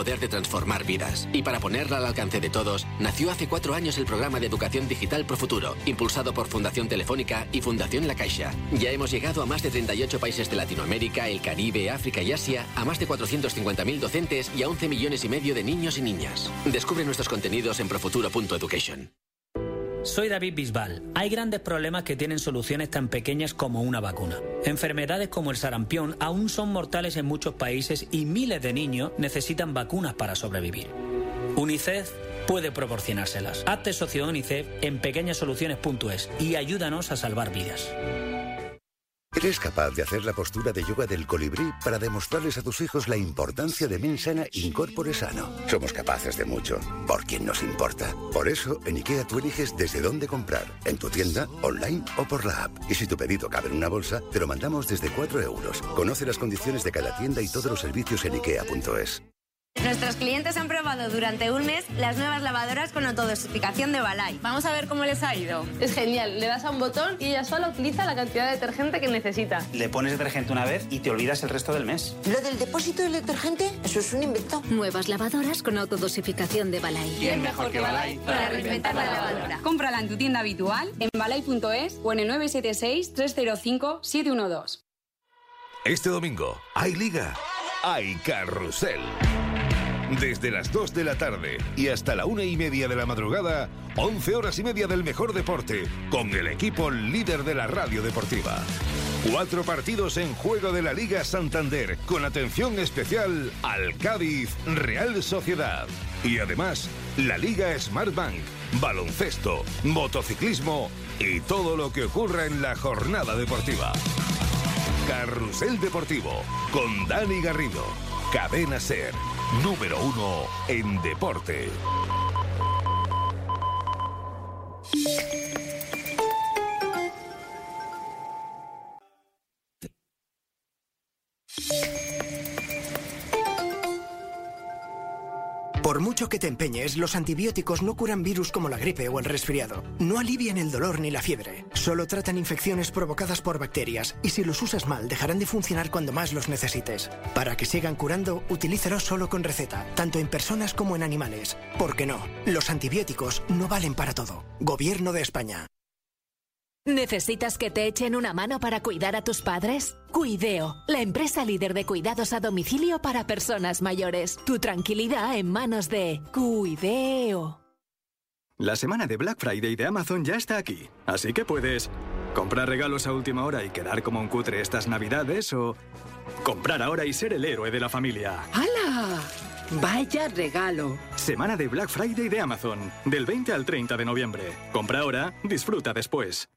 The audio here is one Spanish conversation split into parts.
Poder de transformar vidas. Y para ponerla al alcance de todos, nació hace cuatro años el programa de educación digital Pro Futuro, impulsado por Fundación Telefónica y Fundación La Caixa. Ya hemos llegado a más de 38 países de Latinoamérica, el Caribe, África y Asia, a más de 450.000 docentes y a 11 millones y medio de niños y niñas. Descubre nuestros contenidos en profuturo.education. Soy David Bisbal. Hay grandes problemas que tienen soluciones tan pequeñas como una vacuna. Enfermedades como el sarampión aún son mortales en muchos países y miles de niños necesitan vacunas para sobrevivir. UNICEF puede proporcionárselas. Hazte socio UNICEF en pequeñasoluciones.es y ayúdanos a salvar vidas. ¿Eres capaz de hacer la postura de yoga del colibrí para demostrarles a tus hijos la importancia de Mensana Incorpore Sano? Somos capaces de mucho, por quien nos importa. Por eso, en IKEA tú eliges desde dónde comprar, en tu tienda, online o por la app. Y si tu pedido cabe en una bolsa, te lo mandamos desde 4 euros. Conoce las condiciones de cada tienda y todos los servicios en IKEA.es. Nuestros clientes han probado durante un mes las nuevas lavadoras con autodosificación de Balay. Vamos a ver cómo les ha ido. Es genial, le das a un botón y ella sola utiliza la cantidad de detergente que necesita. Le pones detergente una vez y te olvidas el resto del mes. Lo del depósito del detergente, eso es un invento. Nuevas lavadoras con autodosificación de Balay. ¿Quién mejor que Balay para reinventar la lavadora? Cómprala en tu tienda habitual, en balay.es o en el 976 305 712. Este domingo hay liga, hay carrusel. Desde las 2 de la tarde y hasta la una y media de la madrugada, 11 horas y media del mejor deporte, con el equipo líder de la radio deportiva. Cuatro partidos en juego de la Liga Santander, con atención especial al Cádiz Real Sociedad. Y además, la Liga Smart Bank, baloncesto, motociclismo y todo lo que ocurra en la jornada deportiva. Carrusel Deportivo, con Dani Garrido. Cadena Ser, número uno en deporte. Por mucho que te empeñes, los antibióticos no curan virus como la gripe o el resfriado. No alivian el dolor ni la fiebre. Solo tratan infecciones provocadas por bacterias y si los usas mal dejarán de funcionar cuando más los necesites. Para que sigan curando, utilízalos solo con receta, tanto en personas como en animales. Porque no, los antibióticos no valen para todo. Gobierno de España. ¿Necesitas que te echen una mano para cuidar a tus padres? Cuideo, la empresa líder de cuidados a domicilio para personas mayores. Tu tranquilidad en manos de Cuideo. La semana de Black Friday de Amazon ya está aquí, así que puedes comprar regalos a última hora y quedar como un cutre estas navidades o comprar ahora y ser el héroe de la familia. ¡Hala! Vaya regalo. Semana de Black Friday de Amazon, del 20 al 30 de noviembre. Compra ahora, disfruta después.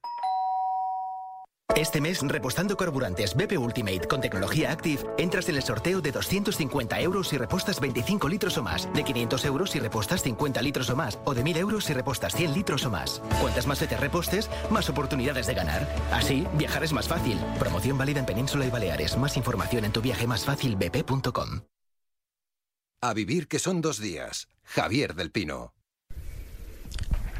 Este mes, repostando carburantes BP Ultimate con tecnología Active, entras en el sorteo de 250 euros si repostas 25 litros o más, de 500 euros si repostas 50 litros o más, o de 1000 euros si repostas 100 litros o más. Cuantas más te repostes, más oportunidades de ganar. Así, viajar es más fácil. Promoción válida en Península y Baleares. Más información en tu viaje más fácil bp.com. A vivir que son dos días. Javier del Pino.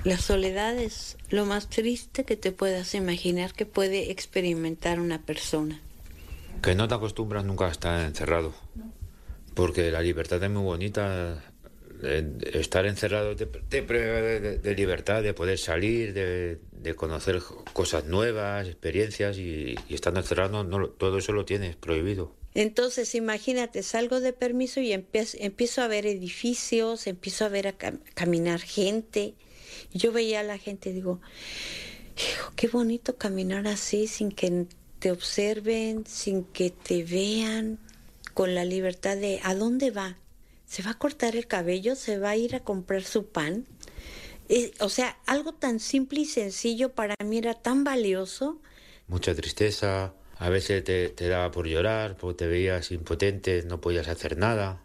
La soledad es lo más triste que te puedas imaginar que puede experimentar una persona. Que no te acostumbras nunca a estar encerrado. Porque la libertad es muy bonita. Estar encerrado te, de, de libertad, de poder salir, de, de conocer cosas nuevas, experiencias. Y, y estando encerrado, no, todo eso lo tienes prohibido. Entonces, imagínate, salgo de permiso y empiezo, empiezo a ver edificios, empiezo a ver a cam- caminar gente. Yo veía a la gente digo, hijo, qué bonito caminar así, sin que te observen, sin que te vean, con la libertad de ¿a dónde va? ¿Se va a cortar el cabello? ¿Se va a ir a comprar su pan? Eh, o sea, algo tan simple y sencillo para mí era tan valioso. Mucha tristeza. A veces te, te daba por llorar porque te veías impotente, no podías hacer nada.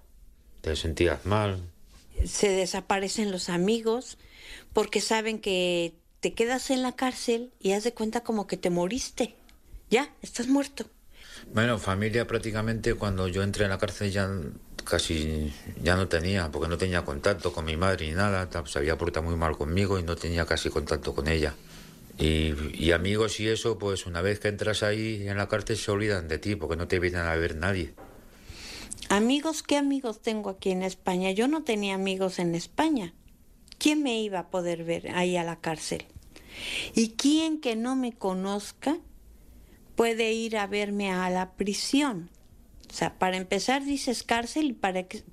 te sentías mal. Se desaparecen los amigos porque saben que te quedas en la cárcel y haz de cuenta como que te moriste. Ya, estás muerto. Bueno, familia prácticamente cuando yo entré en la cárcel ya casi ya no tenía, porque no tenía contacto con mi madre ni nada, se había portado muy mal conmigo y no tenía casi contacto con ella. Y, y, amigos y eso, pues una vez que entras ahí en la cárcel se olvidan de ti, porque no te vienen a ver nadie. Amigos, ¿qué amigos tengo aquí en España? Yo no tenía amigos en España. ¿Quién me iba a poder ver ahí a la cárcel? ¿Y quién que no me conozca puede ir a verme a la prisión? O sea, para empezar dices cárcel y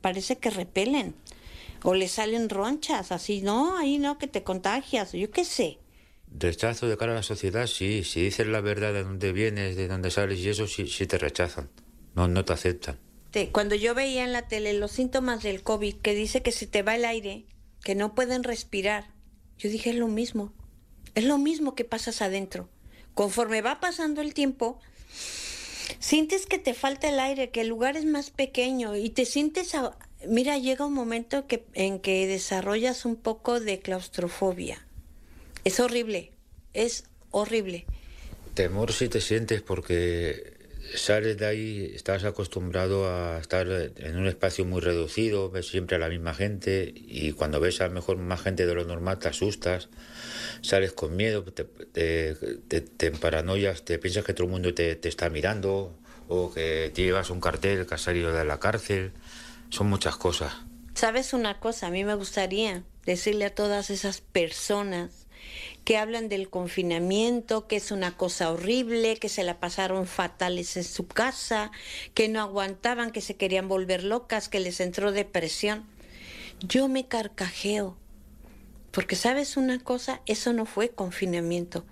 parece que repelen. O le salen ronchas, así, no, ahí no, que te contagias, yo qué sé. Rechazo de cara a la sociedad, sí. Si dices la verdad de dónde vienes, de dónde sales y eso, sí, sí te rechazan. No, no te aceptan. Cuando yo veía en la tele los síntomas del COVID, que dice que se te va el aire, que no pueden respirar, yo dije es lo mismo. Es lo mismo que pasas adentro. Conforme va pasando el tiempo, sientes que te falta el aire, que el lugar es más pequeño y te sientes... Mira, llega un momento en que desarrollas un poco de claustrofobia. Es horrible, es horrible. Temor si te sientes porque sales de ahí, estás acostumbrado a estar en un espacio muy reducido, ves siempre a la misma gente y cuando ves a mejor más gente de lo normal te asustas, sales con miedo, te, te, te, paranoias, te piensas que todo el mundo te, te, está mirando o que te llevas un cartel que has salido de la cárcel, son muchas cosas. ¿Sabes una cosa? A mí me gustaría decirle a todas esas personas que hablan del confinamiento, que es una cosa horrible, que se la pasaron fatales en su casa, que no aguantaban, que se querían volver locas, que les entró depresión. Yo me carcajeo, porque sabes una cosa, eso no fue confinamiento.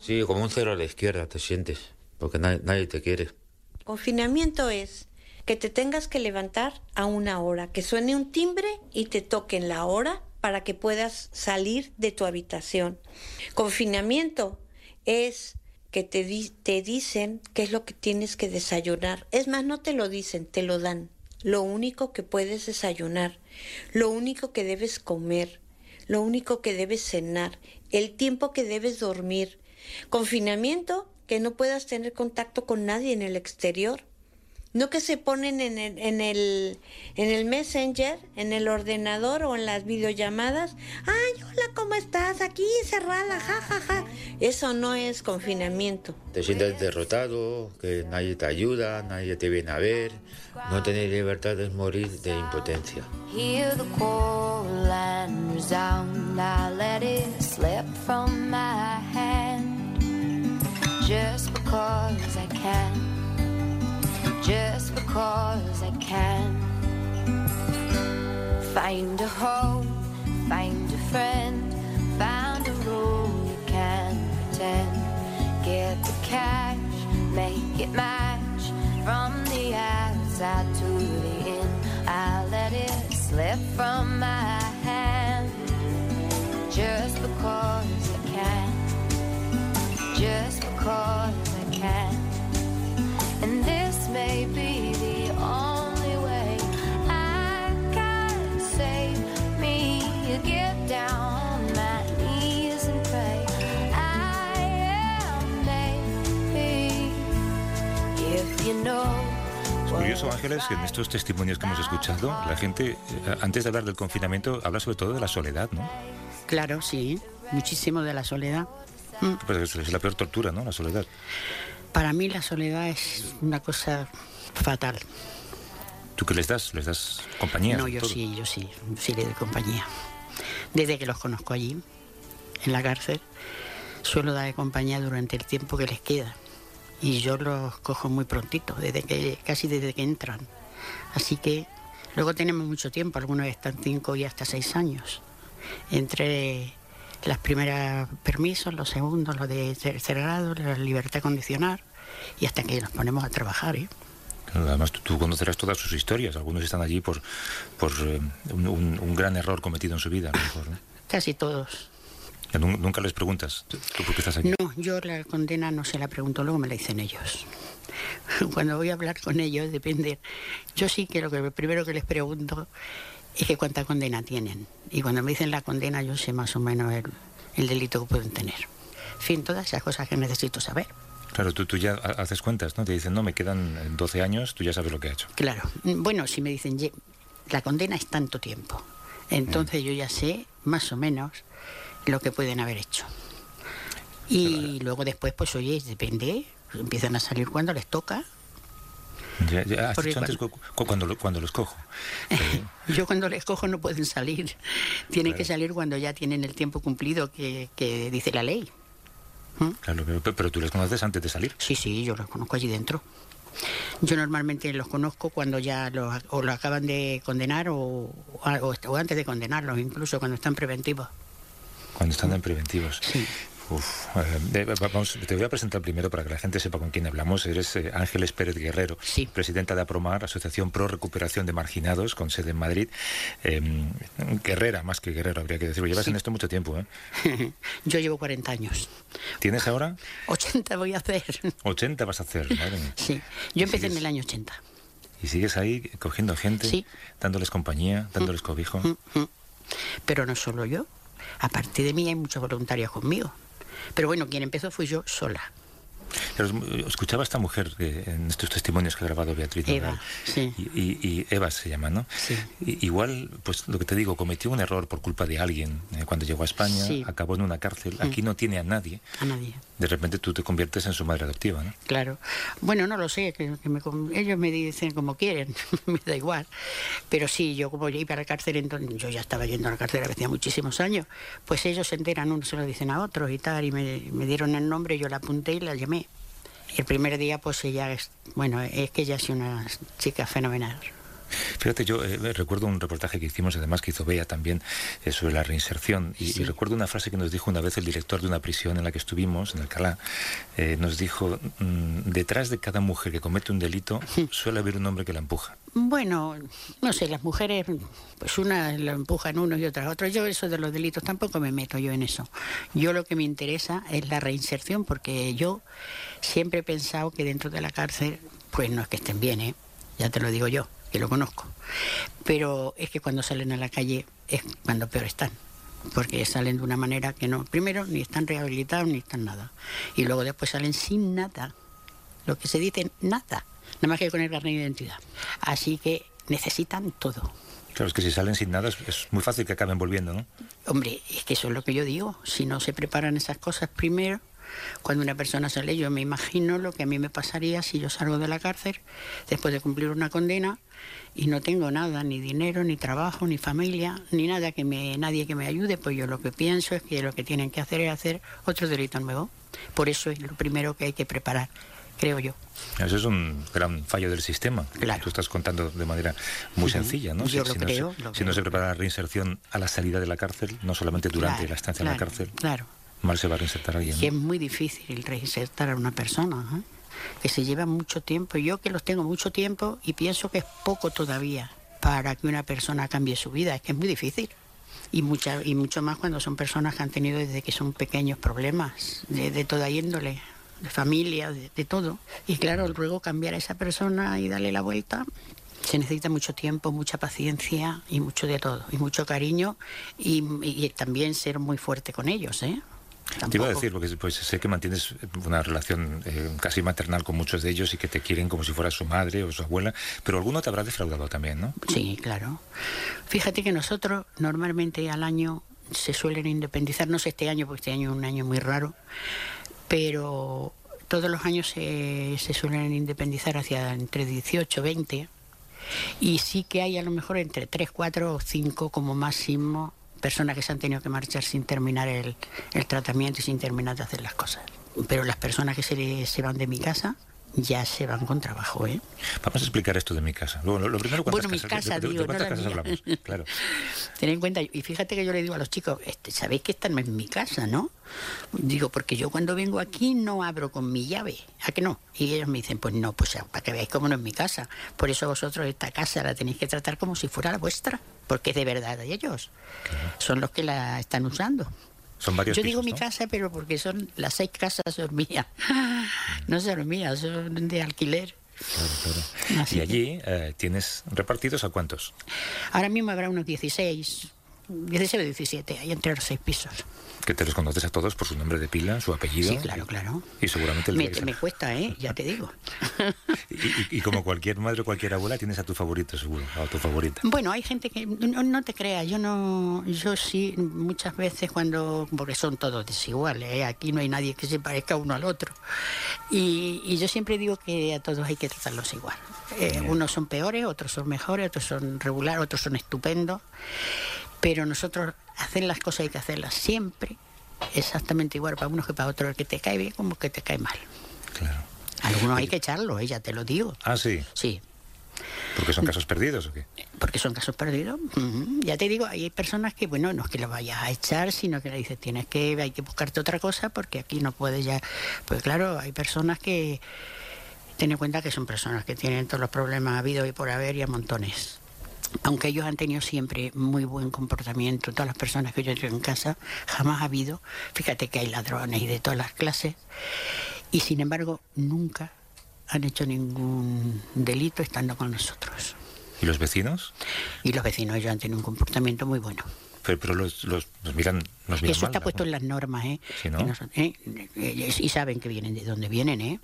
Sí, como un cero a la izquierda te sientes, porque nadie, nadie te quiere. Confinamiento es que te tengas que levantar a una hora, que suene un timbre y te toquen la hora para que puedas salir de tu habitación. Confinamiento es que te, te dicen qué es lo que tienes que desayunar. Es más, no te lo dicen, te lo dan. Lo único que puedes desayunar, lo único que debes comer, lo único que debes cenar, el tiempo que debes dormir. Confinamiento, que no puedas tener contacto con nadie en el exterior. No que se ponen en el, en el, en el Messenger, en el ordenador o en las videollamadas. Ay, hola, ¿cómo estás? Aquí encerrada, jajaja. Ja, ja. Eso no es confinamiento. Te sientes derrotado, que nadie te ayuda, nadie te viene a ver. No tener libertad es morir de impotencia. Hear the call and resound. I let it slip from my hand. Just because I can. Just because I can. Find a home, find a friend, find a role you can pretend. Get the cash, make it match from the outside to the in. I let it slip from curioso, Ángeles, que en estos testimonios que hemos escuchado, la gente, eh, antes de hablar del confinamiento, habla sobre todo de la soledad, ¿no? Claro, sí, muchísimo de la soledad. Pues es la peor tortura, ¿no? La soledad. Para mí la soledad es una cosa fatal. ¿Tú qué les das? ¿Les das compañía? No, yo sí, yo sí, sí le doy compañía. Desde que los conozco allí, en la cárcel, suelo darle compañía durante el tiempo que les queda. Y yo los cojo muy prontito, desde que, casi desde que entran. Así que luego tenemos mucho tiempo, algunos están cinco y hasta seis años. Entre las primeras permisos, los segundos, los de tercer grado, la libertad condicional, y hasta que nos ponemos a trabajar. ¿eh? Además, tú, conocerás todas sus historias. Algunos están allí por, por eh, un, gran error cometido en su vida, mejor. Casi todos. Nunca les preguntas, ¿tú por qué estás aquí? No, yo la condena no se la pregunto, luego me la dicen ellos. Cuando voy a hablar con ellos, depende. Yo sí que lo que primero que les pregunto es que cuánta condena tienen. Y cuando me dicen la condena, yo sé más o menos el, el delito que pueden tener. En fin, todas esas cosas que necesito saber. Claro, tú, tú ya ha- haces cuentas, ¿no? Te dicen, no, me quedan 12 años, tú ya sabes lo que ha hecho. Claro. Bueno, si me dicen, "Ye- la condena es tanto tiempo, entonces yo ya sé más o menos lo que pueden haber hecho. Y luego después, pues oye, depende, empiezan a salir cuando les toca. Ya, ya has Porque dicho antes cu- cu- cuando, lo- cuando los cojo. Yo cuando les cojo no pueden salir. Tienen que salir cuando ya tienen el tiempo cumplido que, que dice la ley. Claro, pero, pero tú les conoces antes de salir. Sí, sí, yo los conozco allí dentro. Yo normalmente los conozco cuando ya los, o lo acaban de condenar o, o- o antes de condenarlos, incluso cuando están preventivos. Cuando están en preventivos. Uf, eh, vamos, te voy a presentar primero para que la gente sepa con quién hablamos. Eres eh, Ángeles Pérez Guerrero, presidenta de APROMAR, Asociación Pro Recuperación de Marginados, con sede en Madrid. Eh, guerrera, más que guerrero, habría que decirlo. Llevas Sí. en esto mucho tiempo. ¿eh? Yo llevo 40 años. ¿Tienes ahora? 80 voy a hacer. 80 vas a hacer, madre mía. Sí, yo empecé en el año 80. Y sigues ahí cogiendo gente, dándoles compañía, dándoles cobijo. Pero no solo yo. A partir de mí hay muchos voluntarios conmigo. Pero bueno, quien empezó fui yo sola. Escuchaba a esta mujer en estos testimonios que ha grabado Beatriz Eva, sí. Y, Eva se llama, ¿no? Igual, pues lo que te digo, cometió un error por culpa de alguien eh, cuando llegó a España, Sí. acabó en una cárcel, Mm. aquí no tiene a nadie. A nadie. De repente tú te conviertes en su madre adoptiva, ¿no? Claro. Bueno, no lo sé, que, que me ellos me dicen como quieren, me da igual. Pero sí, yo como ya iba a la cárcel, entonces, yo ya estaba yendo a la cárcel hacía muchísimos años, pues ellos se enteran, unos se lo dicen a otros y tal, y me, me dieron el nombre, yo la apunté y la llamé. El primer día, pues ella, es, bueno, es que ella es una chica fenomenal. Fíjate, yo eh, recuerdo un reportaje que hicimos, además que hizo Bea también, eh, sobre la reinserción. Y, y recuerdo una frase que nos dijo una vez el director de una prisión en la que estuvimos, en Alcalá. eh, nos dijo, mm, detrás de cada mujer que comete un delito suele haber un hombre que la empuja. Bueno, no sé, las mujeres, pues unas lo empujan unos y otras otros. Yo eso de los delitos tampoco me meto yo en eso. Yo lo que me interesa es la reinserción, porque yo siempre he pensado que dentro de la cárcel, pues no es que estén bien, ¿eh? ya te lo digo yo, que lo conozco. Pero es que cuando salen a la calle es cuando peor están. Porque salen de una manera que no, primero ni están rehabilitados ni están nada. Y luego después salen sin nada. Lo que se dice, nada. Nada más que con el carnet de identidad. Así que necesitan todo. Claro, es que si salen sin nada es, es muy fácil que acaben volviendo, ¿no? Hombre, es que eso es lo que yo digo. Si no se preparan esas cosas primero, cuando una persona sale, yo me imagino lo que a mí me pasaría si yo salgo de la cárcel después de cumplir una condena y no tengo nada, ni dinero, ni trabajo, ni familia, ni nada que me, nadie que me ayude, pues yo lo que pienso es que lo que tienen que hacer es hacer otro delito nuevo. Por eso es lo primero que hay que preparar, creo yo. Eso es un gran fallo del sistema. Tú estás contando de manera muy sencilla, ¿no? Yo lo no creo, se, lo si no se prepara la reinserción a la salida de la cárcel, no solamente durante Claro, la estancia en la claro, cárcel, Claro. Mal se va a reinsertar a alguien. ¿no? es muy difícil reinsertar a una persona, ¿eh? que se lleva mucho tiempo. Yo que los tengo mucho tiempo y pienso que es poco todavía para que una persona cambie su vida, es que es muy difícil. Y, mucha, y mucho más cuando son personas que han tenido desde que son pequeños problemas, de, de toda índole, de familia, de, de todo. Y claro, luego cambiar a esa persona y darle la vuelta, se necesita mucho tiempo, mucha paciencia y mucho de todo, y mucho cariño y, y también ser muy fuerte con ellos, ¿eh? Te iba a decir, porque pues, sé que mantienes una relación eh, casi maternal con muchos de ellos y que te quieren como si fuera su madre o su abuela, pero alguno te habrá defraudado también, ¿no? Sí, claro. Fíjate que nosotros normalmente al año se suelen independizar, no sé este año, porque este año es un año muy raro, pero todos los años se, se suelen independizar hacia entre 18 20 y sí que hay a lo mejor entre 3, 4 o 5 como máximo personas que se han tenido que marchar sin terminar el, tratamiento y sin terminar de hacer las cosas. Pero las personas que se, se van de mi casa ya se van con trabajo, ¿eh? Vamos a explicar esto de mi casa. Lo, lo- lo primero, ¿cuántas Bueno, mi casas, casa, de- de- de digo, no casas hablamos? Claro. Ten en cuenta, y fíjate que yo le digo a los chicos, este, sabéis que esta no es mi casa, ¿no? Digo, porque yo cuando vengo aquí no abro con mi llave, ¿a que no? Y ellos me dicen, pues no, pues para que veáis cómo no es mi casa. Por eso vosotros esta casa la tenéis que tratar como si fuera la vuestra, porque es de verdad de ellos. Son los que la están usando. Son varios Yo digo pisos, mi ¿no? casa, pero porque son las seis casas son mías. No son mías, son de alquiler. Claro, claro. Y allí eh, tienes repartidos a cuántos? Ahora mismo habrá unos 16, 16 o 17, ahí entre los seis pisos. Que te los conoces a todos por su nombre de pila, su apellido. Sí, claro, claro. Y seguramente el Me, me cuesta, ¿eh? Ya te digo. Y, y- y como cualquier madre o cualquier abuela, tienes a tu favorito seguro, a tu favorita. Bueno, hay gente que no, no te creas, yo no, yo sí muchas veces cuando, porque son todos desiguales, ¿eh? aquí no hay nadie que se parezca uno al otro, y, y yo siempre digo que a todos hay que tratarlos igual. Eh, unos son peores, otros son mejores, otros son regulares, otros son estupendos, pero nosotros hacer las cosas hay que hacerlas siempre exactamente igual para unos que para otros, el que te cae bien como el que te cae mal. Claro. Algunos hay que echarlos, eh, ya te lo digo. Ah, sí. Sí. Porque son casos perdidos o qué? porque son casos perdidos. Ya te digo, hay personas que, bueno, no es que lo vayas a echar, sino que le dices, tienes que, hay que buscarte otra cosa porque aquí no puedes ya. Pues claro, hay personas que, ten en cuenta que son personas que tienen todos los problemas habidos y por haber y a montones. Aunque ellos han tenido siempre muy buen comportamiento, todas las personas que yo tengo en casa, jamás ha habido, fíjate que hay ladrones y de todas las clases, y sin embargo nunca han hecho ningún delito estando con nosotros. ¿Y los vecinos? Y los vecinos ellos han tenido un comportamiento muy bueno. Pero, pero los, los, nos miran, nos miran Eso mal, está ¿no? puesto en las normas, ¿eh? Sí, ¿no? Eh, Y saben que vienen de dónde vienen, ¿eh?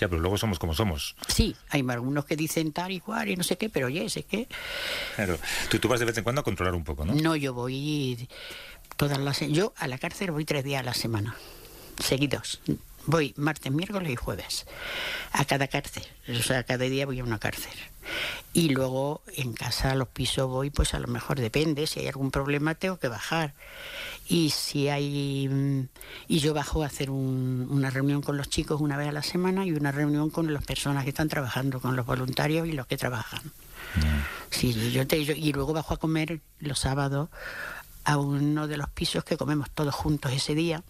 Ya, pero luego somos como somos. Sí, hay algunos que dicen tal y cual y no sé qué, pero oye, sé que Claro. Tú, tú vas de vez en cuando a controlar un poco, ¿no? no, yo voy todas las... Yo a la cárcel voy tres días a la semana, seguidos. Voy martes, miércoles y jueves a cada cárcel. O sea, cada día voy a una cárcel. Y luego en casa a los pisos voy, pues a lo mejor depende. Si hay algún problema tengo que bajar. Y si hay... mm, Y yo bajo a hacer un- una reunión con los chicos una vez a la semana y una reunión con las personas que están trabajando, con los voluntarios y los que trabajan. Sí, yo te, yo- y luego bajo a comer los sábados a uno de los pisos que comemos todos juntos ese día,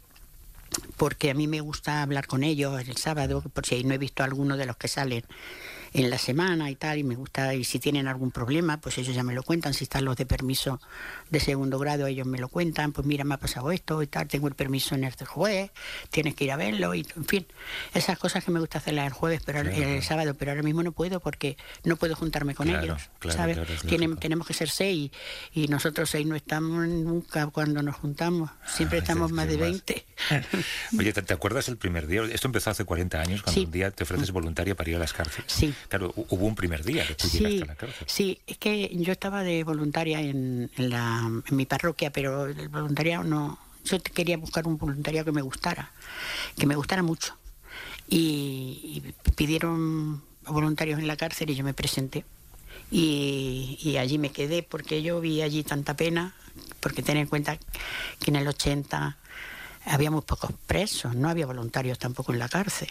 porque a mí me gusta hablar con ellos el sábado, por si no he visto a alguno de los que salen en la semana y tal, y me gusta, y si tienen algún problema, pues ellos ya me lo cuentan, si están los de permiso de segundo grado, ellos me lo cuentan, pues mira, me ha pasado esto y tal, tengo el permiso en este jueves, tienes que ir a verlo, y en fin, esas cosas que me gusta hacerlas el jueves, pero Claro, el sábado, pero ahora mismo no puedo porque no puedo juntarme con Claro, ellos, claro, ¿sabes? Tienen- tenemos que ser seis y nosotros seis no estamos nunca cuando nos juntamos, siempre Ah, estamos más de más. 20. Oye, ¿te, te acuerdas el primer día? Esto empezó hace 40 años, cuando Sí. un día te ofreces voluntaria para ir a las cárceles. Sí. Claro, hu- hubo un primer día que tú Sí, llegaste a la cárcel. sí, es que yo estaba de voluntaria en, en la, en mi parroquia, pero el voluntariado no. Yo quería buscar un voluntariado que me gustara, que me gustara mucho. Y, y pidieron voluntarios en la cárcel y yo me presenté. Y, y allí me quedé porque yo vi allí tanta pena, porque ten en cuenta que en el 80 había muy pocos presos, no había voluntarios tampoco en la cárcel,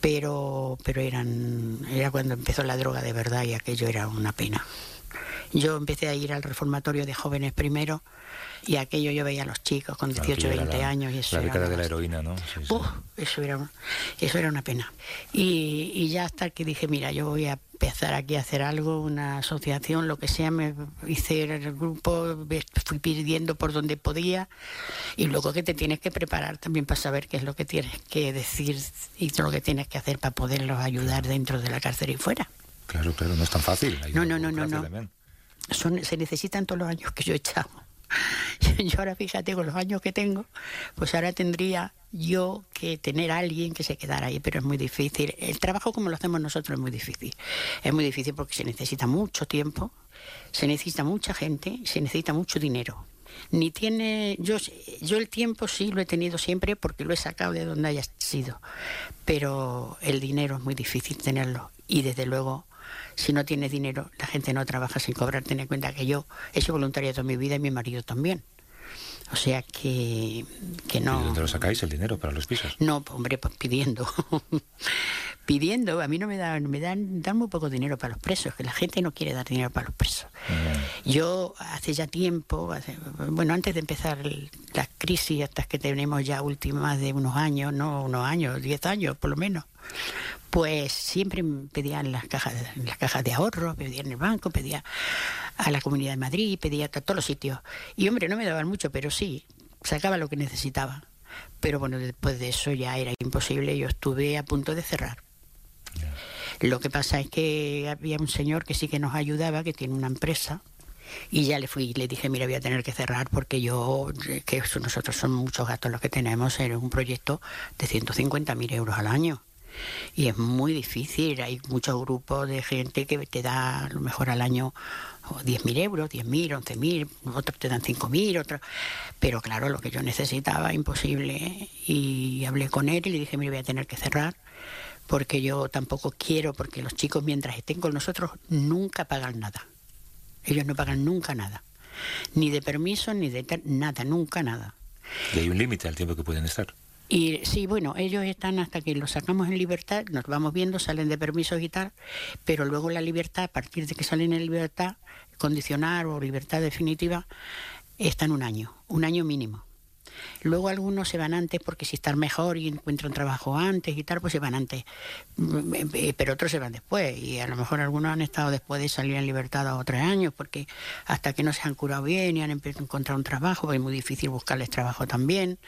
pero, pero eran, era cuando empezó la droga de verdad y aquello era una pena. Yo empecé a ir al reformatorio de jóvenes primero y aquello yo veía a los chicos con Claro, 18, que era 20 la- años y eso La era década una de la heroína, ¿no? Sí, sí. Uf, eso era, eso era una pena. Y, y ya hasta que dije, mira, yo voy a empezar aquí a hacer algo, una asociación, lo que sea, me hice el grupo, fui pidiendo por donde podía y luego que te tienes que preparar también para saber qué es lo que tienes que decir y lo que tienes que hacer para poderlos ayudar dentro de la cárcel y fuera. Claro, claro, no es tan fácil. Hay No, no, no, no, burocracia no. también. Son, se necesitan todos los años que yo he echado. Yo ahora fíjate con los años que tengo, pues ahora tendría yo que tener a alguien que se quedara ahí, pero es muy difícil. El trabajo como lo hacemos nosotros es muy difícil. Es muy difícil porque se necesita mucho tiempo, se necesita mucha gente, se necesita mucho dinero. Ni tiene, yo, yo el tiempo sí lo he tenido siempre porque lo he sacado de donde haya sido, pero el dinero es muy difícil tenerlo y desde luego si no tienes dinero, la gente no trabaja sin cobrar. Ten en cuenta que yo he sido voluntaria toda mi vida y mi marido también. O sea que, que ¿Y no. dónde lo sacáis el dinero para los pisos? No, hombre, pues pidiendo. pidiendo. A mí no me dan, me dan, dan muy poco dinero para los presos, que la gente no quiere dar dinero para los presos. Yo hace ya tiempo, hace- bueno, antes de empezar el- la crisis, hasta que tenemos ya últimas de unos años, no unos años, diez años por lo menos, pues siempre pedía en las cajas, las cajas de ahorro, pedía el banco, pedía a la Comunidad de Madrid, pedía a todos los sitios. Y hombre, no me daban mucho, pero sí, sacaba lo que necesitaba. Pero bueno, después de eso ya era imposible, yo estuve a punto de cerrar. Lo que pasa es que había un señor que sí que nos ayudaba, que tiene una empresa, y ya le fui y le dije, mira, voy a tener que cerrar porque yo, que nosotros son muchos gastos los que tenemos, en un proyecto de 150.000 euros al año. Y es muy difícil, hay muchos grupos de gente que te da a lo mejor al año 10.000 euros, 10.000, 11.000, otros te dan 5.000, otros... Pero claro, lo que yo necesitaba, imposible. Y hablé con él y le dije, mira, voy a tener que cerrar porque yo tampoco quiero, porque los chicos mientras estén con nosotros nunca pagan nada. Ellos no pagan nunca nada. Ni de permiso, ni de nada, nunca nada. Y hay un límite al tiempo que pueden estar. Y sí, bueno, ellos están hasta que los sacamos en libertad, nos vamos viendo, salen de permisos y tal, pero luego la libertad, a partir de que salen en libertad, condicionar o libertad definitiva, están un año, un año mínimo. Luego algunos se van antes porque si están mejor y encuentran trabajo antes y tal, pues se van antes. Mm, eh, pero otros se van después. Y a lo mejor algunos han estado después de salir en libertad a otros años porque hasta que no se han curado bien y han empezado a encontrar un trabajo, pues es muy difícil buscarles trabajo también.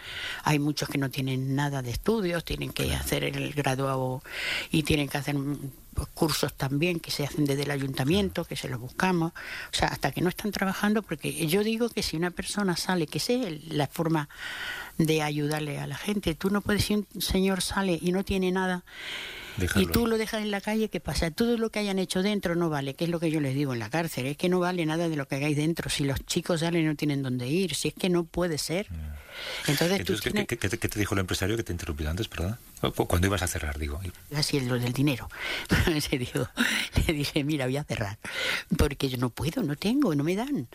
Hay muchos que no tienen nada de estudios, tienen que hacer el graduado y tienen que hacer cursos también que se hacen desde el ayuntamiento, que se los buscamos, o sea, hasta que no están trabajando, porque yo digo que si una persona sale, que sea la forma de ayudarle a la gente, tú no puedes, si un señor sale y no tiene nada, y tú lo dejas en la calle, ¿qué pasa? Todo lo que hayan hecho dentro no vale, que es lo que yo les digo en la cárcel, es que no vale nada de lo que hagáis dentro, si los chicos salen no tienen dónde ir, si es que no puede ser. Entonces, ¿qué, te dijo el empresario que te interrumpió antes, perdón? Cuando ibas a cerrar, digo. Así es lo del dinero. le dije, mira, voy a cerrar, porque yo no puedo, no tengo, no me dan.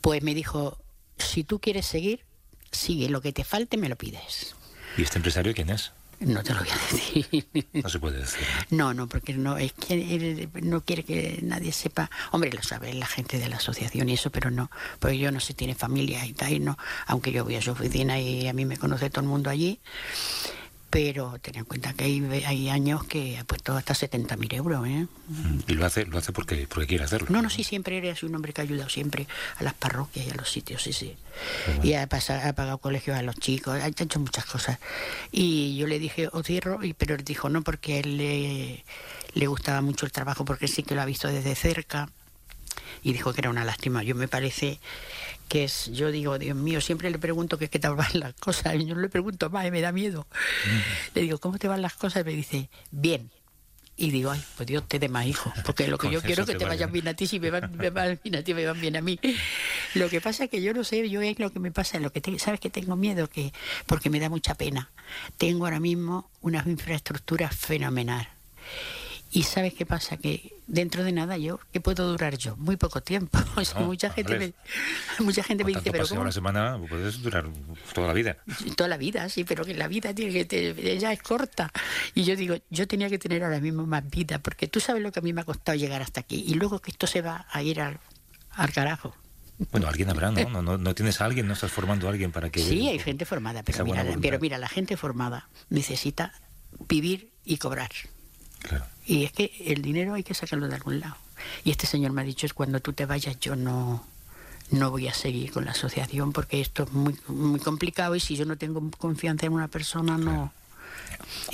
Pues me dijo, si tú quieres seguir, sigue, lo que te falte me lo pides. ¿Y este empresario quién es? No te lo voy a decir. No se puede decir. No, no, porque no es que él no quiere que nadie sepa. Hombre, lo sabe la gente de la asociación y eso, pero no, porque yo no sé, tiene familia y tal, no. Aunque yo voy a su oficina y a mí me conoce todo el mundo allí pero ten en cuenta que hay, hay años que ha puesto hasta 70.000 euros. ¿eh? Y lo hace, lo hace porque, porque quiere hacerlo. No, no, sí, siempre eres un hombre que ha ayudado siempre a las parroquias y a los sitios, sí, sí. Y ha, pasado, ha pagado colegios a los chicos, ha hecho muchas cosas. Y yo le dije, o cierro, y, pero él dijo no, porque él le, le gustaba mucho el trabajo, porque sí que lo ha visto desde cerca. Y dijo que era una lástima. Yo me parece que es, yo digo, Dios mío, siempre le pregunto que qué tal van las cosas, y yo no le pregunto más y me da miedo. Le digo, ¿cómo te van las cosas? Y me dice, bien. Y digo, ay, pues Dios te dé más hijos, porque lo que yo quiero es que te vayan bien a ti, si me van, bien a ti, me van bien a mí. Lo que pasa es que yo no sé, yo es lo que me pasa, lo que sabes que tengo miedo, que porque me da mucha pena. Tengo ahora mismo unas infraestructuras fenomenal y sabes qué pasa, que dentro de nada yo, ¿qué puedo durar yo? Muy poco tiempo. mucha, gente me, mucha gente me dice, pero ¿cómo? una semana puedes durar toda la vida. Toda la vida, sí, pero que la vida tiene que ya es corta. Y yo digo, yo tenía que tener ahora mismo más vida, porque tú sabes lo que a mí me ha costado llegar hasta aquí. Y luego que esto se va a ir al, al carajo. Bueno, alguien habrá, ¿no? ¿no? ¿no? tienes a alguien? ¿No estás formando a alguien para que...? Sí, hay gente formada, pero mira, pero mira, la gente formada necesita vivir y cobrar. Y es que el dinero hay que sacarlo de algún lado. Y este señor me ha dicho, es cuando tú te vayas yo no, no voy a seguir con la asociación porque esto es muy, muy complicado y si yo no tengo confianza en una persona no...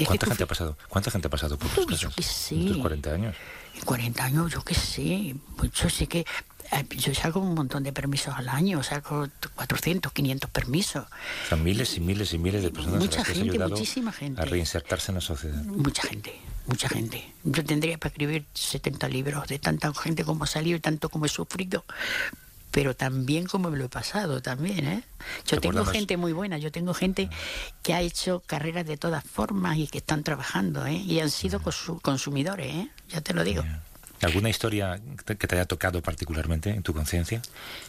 ¿Cuánta gente ha pasado? ¿Cuánta gente ha pasado por tus Yo qué sé. 40 años? 40 años, yo qué sé. Pues yo sé que eh, yo saco un montón de permisos al año, saco 400, 500 permisos. O sea, miles y miles y miles de personas Mucha gente, muchísima gente. a reinsertarse en la sociedad. Mucha gente, mucha gente. Yo tendría para escribir 70 libros de tanta gente como ha salido y tanto como he sufrido pero también como me lo he pasado también, ¿eh? Yo tengo gente muy buena, yo tengo gente que ha hecho carreras de todas formas y que están trabajando, ¿eh? Y han sido consumidores, ¿eh? Ya te lo digo. ¿Alguna historia que te haya tocado particularmente en tu conciencia?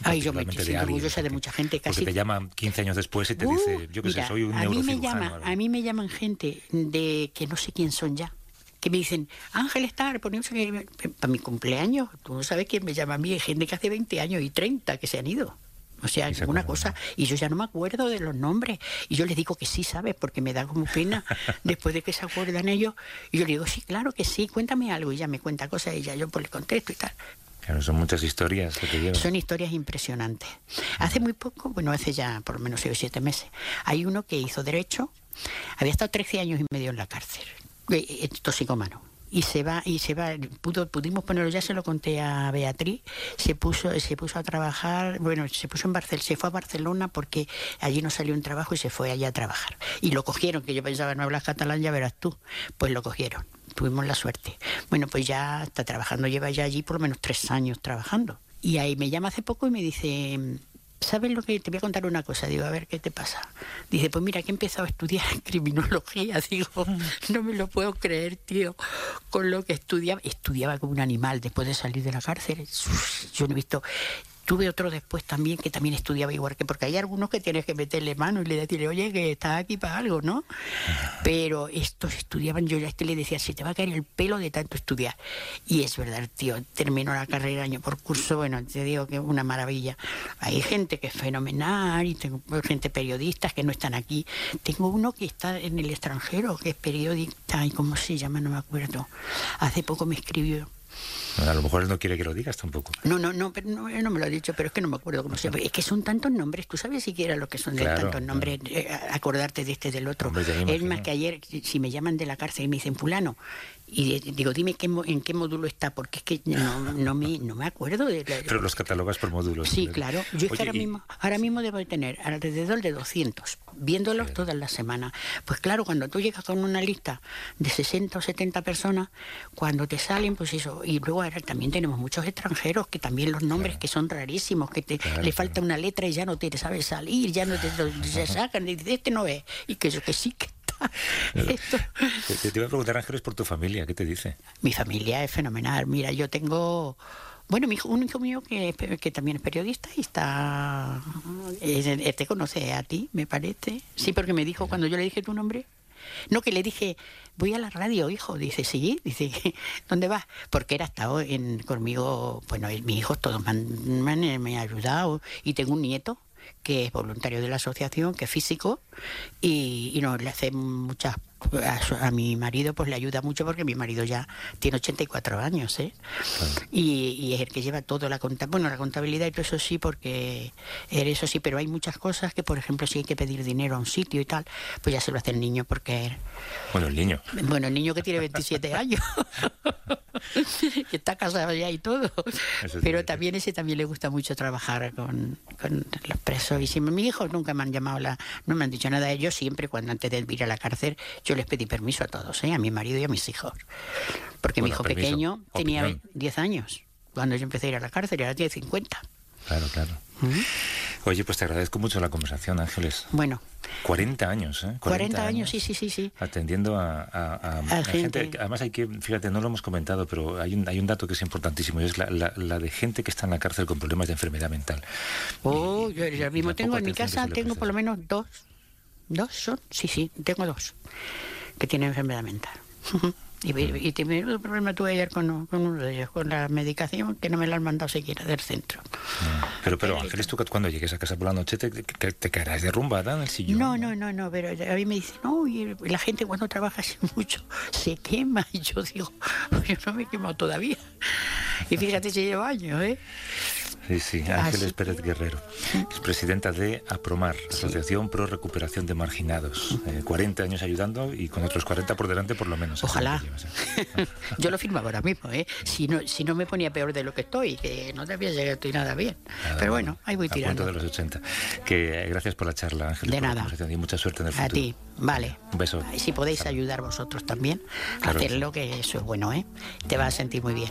Ay, yo me siento orgullosa de mucha gente. Casi... Porque te llaman 15 años después y te dice, uh, yo que sé, soy un a mí me llama, A mí me llaman gente de que no sé quién son ya. Que me dicen, Ángel Star, ponemos para mi cumpleaños. Tú no sabes quién me llama a mí. Gente que hace 20 años y 30 que se han ido. O sea, una cosa. Y yo ya no me acuerdo de los nombres. Y yo les digo que sí, ¿sabes? Porque me da como pena después de que se acuerdan ellos. Y yo le digo, sí, claro que sí, cuéntame algo. Y ya me cuenta cosas y ya yo pues le contesto y tal. Claro, son muchas historias que te llevan. Son historias impresionantes. Hace muy poco, bueno, hace ya por lo menos seis o siete meses, hay uno que hizo derecho, había estado 13 años y medio en la cárcel, toxicomano y se va y se va pudo, pudimos ponerlo ya se lo conté a Beatriz se puso se puso a trabajar bueno se puso en Barcelona se fue a Barcelona porque allí no salió un trabajo y se fue allá a trabajar. Y lo cogieron que yo pensaba no hablas catalán ya verás tú. Pues lo cogieron tuvimos la suerte. Bueno pues ya está trabajando lleva ya allí por lo menos tres años trabajando. Y ahí me llama hace poco y me dice ¿sabes lo que te voy a contar una cosa? Digo, a ver, ¿qué te pasa? Dice, pues mira, que he empezado a estudiar criminología. Digo, no me lo puedo creer, tío, con lo que estudiaba. Estudiaba como un animal después de salir de la cárcel. Yo no he visto Tuve otro después también que también estudiaba igual que, porque hay algunos que tienes que meterle mano y le decirle, oye, que estás aquí para algo, ¿no? Pero estos estudiaban, yo a este le decía, si te va a caer el pelo de tanto estudiar. Y es verdad, tío, terminó la carrera año por curso, bueno, te digo que es una maravilla. Hay gente que es fenomenal y tengo gente periodistas que no están aquí. Tengo uno que está en el extranjero, que es periodista, y cómo se llama, no me acuerdo. Hace poco me escribió a lo mejor él no quiere que lo digas tampoco. No, no, no, pero no, no me lo ha dicho, pero es que no me acuerdo cómo se llama. Es que son tantos nombres, tú sabes siquiera lo que son de tantos nombres, eh, acordarte de este del otro. Es más que ayer, si me llaman de la cárcel y me dicen, fulano, y digo, dime qué, en qué módulo está, porque es que no, no, me, no me acuerdo. De Pero los catalogas por módulos. Sí, claro. Yo es que ahora, mismo, ahora mismo debo de tener alrededor de 200, viéndolos todas las semanas. Pues claro, cuando tú llegas con una lista de 60 o 70 personas, cuando te salen, pues eso. Y luego ahora también tenemos muchos extranjeros, que también los nombres que son rarísimos, que te, le falta una letra y ya no te sabes salir, ya no te, se sacan, y este no es. Y que, que sí, que te, te, iba a preguntar, Ángeles, por tu familia, ¿qué te dice? Mi familia es fenomenal. Mira, yo tengo... Bueno, mi hijo, un hijo mío que, que también es periodista y está... te conoce a ti, me parece. Sí, porque me dijo cuando yo le dije tu nombre... No, que le dije, voy a la radio, hijo. Dice, sí, dice, ¿dónde vas? Porque era estado en, conmigo, bueno, mi hijo todos me han, me han ayudado y tengo un nieto que es voluntario de la asociación, que es físico, y, y nos le hace muchas a, mi marido pues le ayuda mucho porque mi marido ya tiene 84 años, ¿eh? Y, es el que lleva todo la contabilidad, bueno, la contabilidad y todo eso sí, porque eso sí, pero hay muchas cosas que, por ejemplo, si hay que pedir dinero a un sitio y tal, pues ya se lo hace el niño porque... Bueno, el niño. Bueno, el niño que tiene 27 años, que está casado ya y todo, pero también ese también le gusta mucho trabajar con, con los presos y si mi hijo nunca me han llamado, la, no me han dicho nada, ellos siempre cuando antes de ir a la cárcel, yo les pedí permiso a todos, ¿eh? a mi marido y a mis hijos. Porque mi hijo pequeño tenía 10 años cuando yo empecé a ir a la cárcel y ahora tiene 50. Claro, claro. Oye, pues te agradezco mucho la conversación, Ángeles. Bueno. 40 años, ¿eh? 40, años, sí, sí, sí, sí. Atendiendo a, gente. Además hay que, fíjate, no lo hemos comentado, pero hay un, hay un dato que es importantísimo y es la, la, de gente que está en la cárcel con problemas de enfermedad mental. Oh, yo, yo mismo tengo en mi casa, tengo por lo menos dos ¿Dos son? Sí, sí, tengo dos que tienen enfermedad mental. Y, y tuve un problema tuve ayer con, con, uno de ellos, con la medicación, que no me la han mandado siquiera del centro. Pero, pero Ángeles, tú cuando llegues a casa por la noche te, te, caerás derrumbada en el sillón. No, no, no, no, pero a mí me dicen, no, y la gente cuando trabaja así mucho se quema. Y yo digo, yo no me he quemado todavía. Y fíjate, se lleva años, ¿eh? Sí, sí, Ángeles Pérez Guerrero, es presidenta de APROMAR, Asociación Pro Recuperación de Marginados. 40 eh, años ayudando y con otros 40 por delante por lo menos. Ojalá. ¿eh? Yo lo firmaba ahora mismo, ¿eh? Si no, si no me ponía peor de lo que estoy, que no debía llegar estoy nada bien. Pero bueno, ahí voy tirando. de los 80. Que, eh, gracias por la charla, Ángeles. De nada. Y mucha suerte en el futuro. A ti, vale. Un beso. Y si podéis ayudar vosotros también, a hacerlo, que eso es bueno, ¿eh? Te vas a sentir muy bien.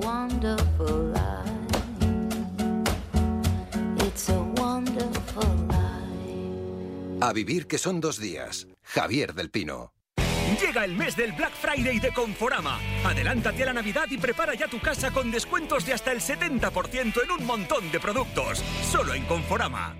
A vivir que son dos días. Javier del Pino. Llega el mes del Black Friday de Conforama. Adelántate a la Navidad y prepara ya tu casa con descuentos de hasta el 70% en un montón de productos. Solo en Conforama.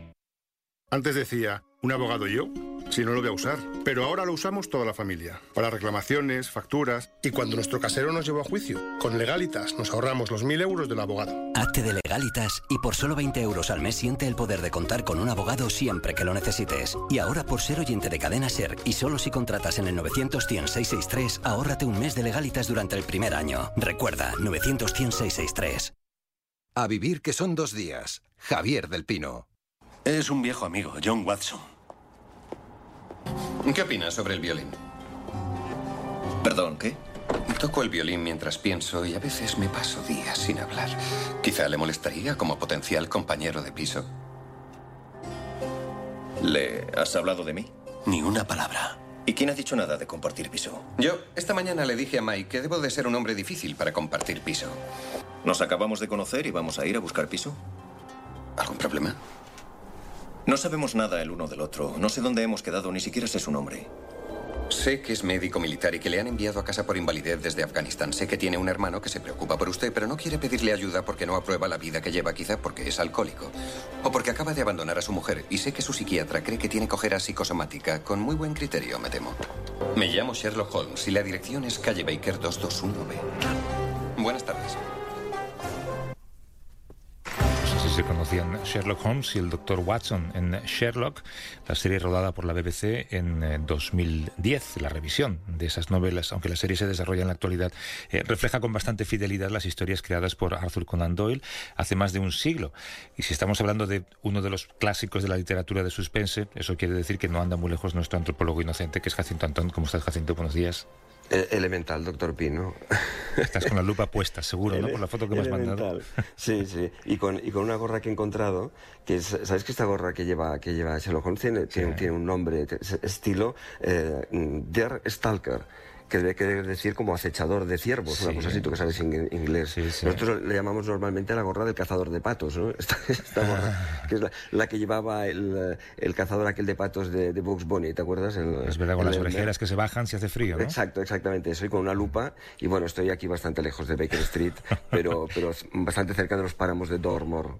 Antes decía, ¿un abogado yo? Si no lo voy a usar. Pero ahora lo usamos toda la familia, para reclamaciones, facturas y cuando nuestro casero nos llevó a juicio. Con Legalitas nos ahorramos los mil euros del abogado. Hazte de Legalitas y por solo 20 euros al mes siente el poder de contar con un abogado siempre que lo necesites. Y ahora por ser oyente de Cadena Ser y solo si contratas en el 900 663 ahórrate un mes de Legalitas durante el primer año. Recuerda, 900 663 A vivir que son dos días. Javier del Pino. Es un viejo amigo, John Watson. ¿Qué opinas sobre el violín? Perdón, ¿qué? Toco el violín mientras pienso y a veces me paso días sin hablar. Quizá le molestaría como potencial compañero de piso. ¿Le has hablado de mí? Ni una palabra. ¿Y quién ha dicho nada de compartir piso? Yo esta mañana le dije a Mike que debo de ser un hombre difícil para compartir piso. Nos acabamos de conocer y vamos a ir a buscar piso. ¿Algún problema? No sabemos nada el uno del otro. No sé dónde hemos quedado, ni siquiera sé su nombre. Sé que es médico militar y que le han enviado a casa por invalidez desde Afganistán. Sé que tiene un hermano que se preocupa por usted, pero no quiere pedirle ayuda porque no aprueba la vida que lleva, quizá porque es alcohólico. O porque acaba de abandonar a su mujer. Y sé que su psiquiatra cree que tiene cojera psicosomática, con muy buen criterio, me temo. Me llamo Sherlock Holmes y la dirección es calle Baker 221B. Buenas tardes se conocían Sherlock Holmes y el Dr. Watson en Sherlock, la serie rodada por la BBC en 2010. Eh, la revisión de esas novelas, aunque la serie se desarrolla en la actualidad, eh, refleja con bastante fidelidad las historias creadas por Arthur Conan Doyle hace más de un siglo. Y si estamos hablando de uno de los clásicos de la literatura de suspense, eso quiere decir que no anda muy lejos nuestro antropólogo inocente, que es Jacinto Antón. ¿Cómo estás, Jacinto? Buenos días. E-, elemental, doctor Pino. Estás con la lupa puesta, seguro, ¿no? Por la foto que me has mandado. Sí, sí. Y con, y con una gorra que he encontrado, que es, ¿sabes que esta gorra que lleva, que lleva Sherlock Holmes tiene, tiene, un nombre, estilo eh, Der Stalker? Que debe querer decir como acechador de ciervos, una cosa así, tú que sabes inglés. Nosotros le llamamos normalmente la gorra del cazador de patos, ¿no? Esta, gorra, que es la, que llevaba el, el, cazador aquel de patos de, de Bugs Bunny, ¿te acuerdas? es verdad, con las orejeras que se bajan si hace frío, ¿no? Exacto, exactamente. Soy con una lupa y bueno, estoy aquí bastante lejos de Baker Street, pero, pero bastante cerca de los páramos de Dormor.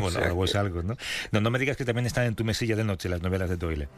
Bueno, algo es algo, ¿no? ¿no? No me digas que también están en tu mesilla de noche las novelas de Doyle.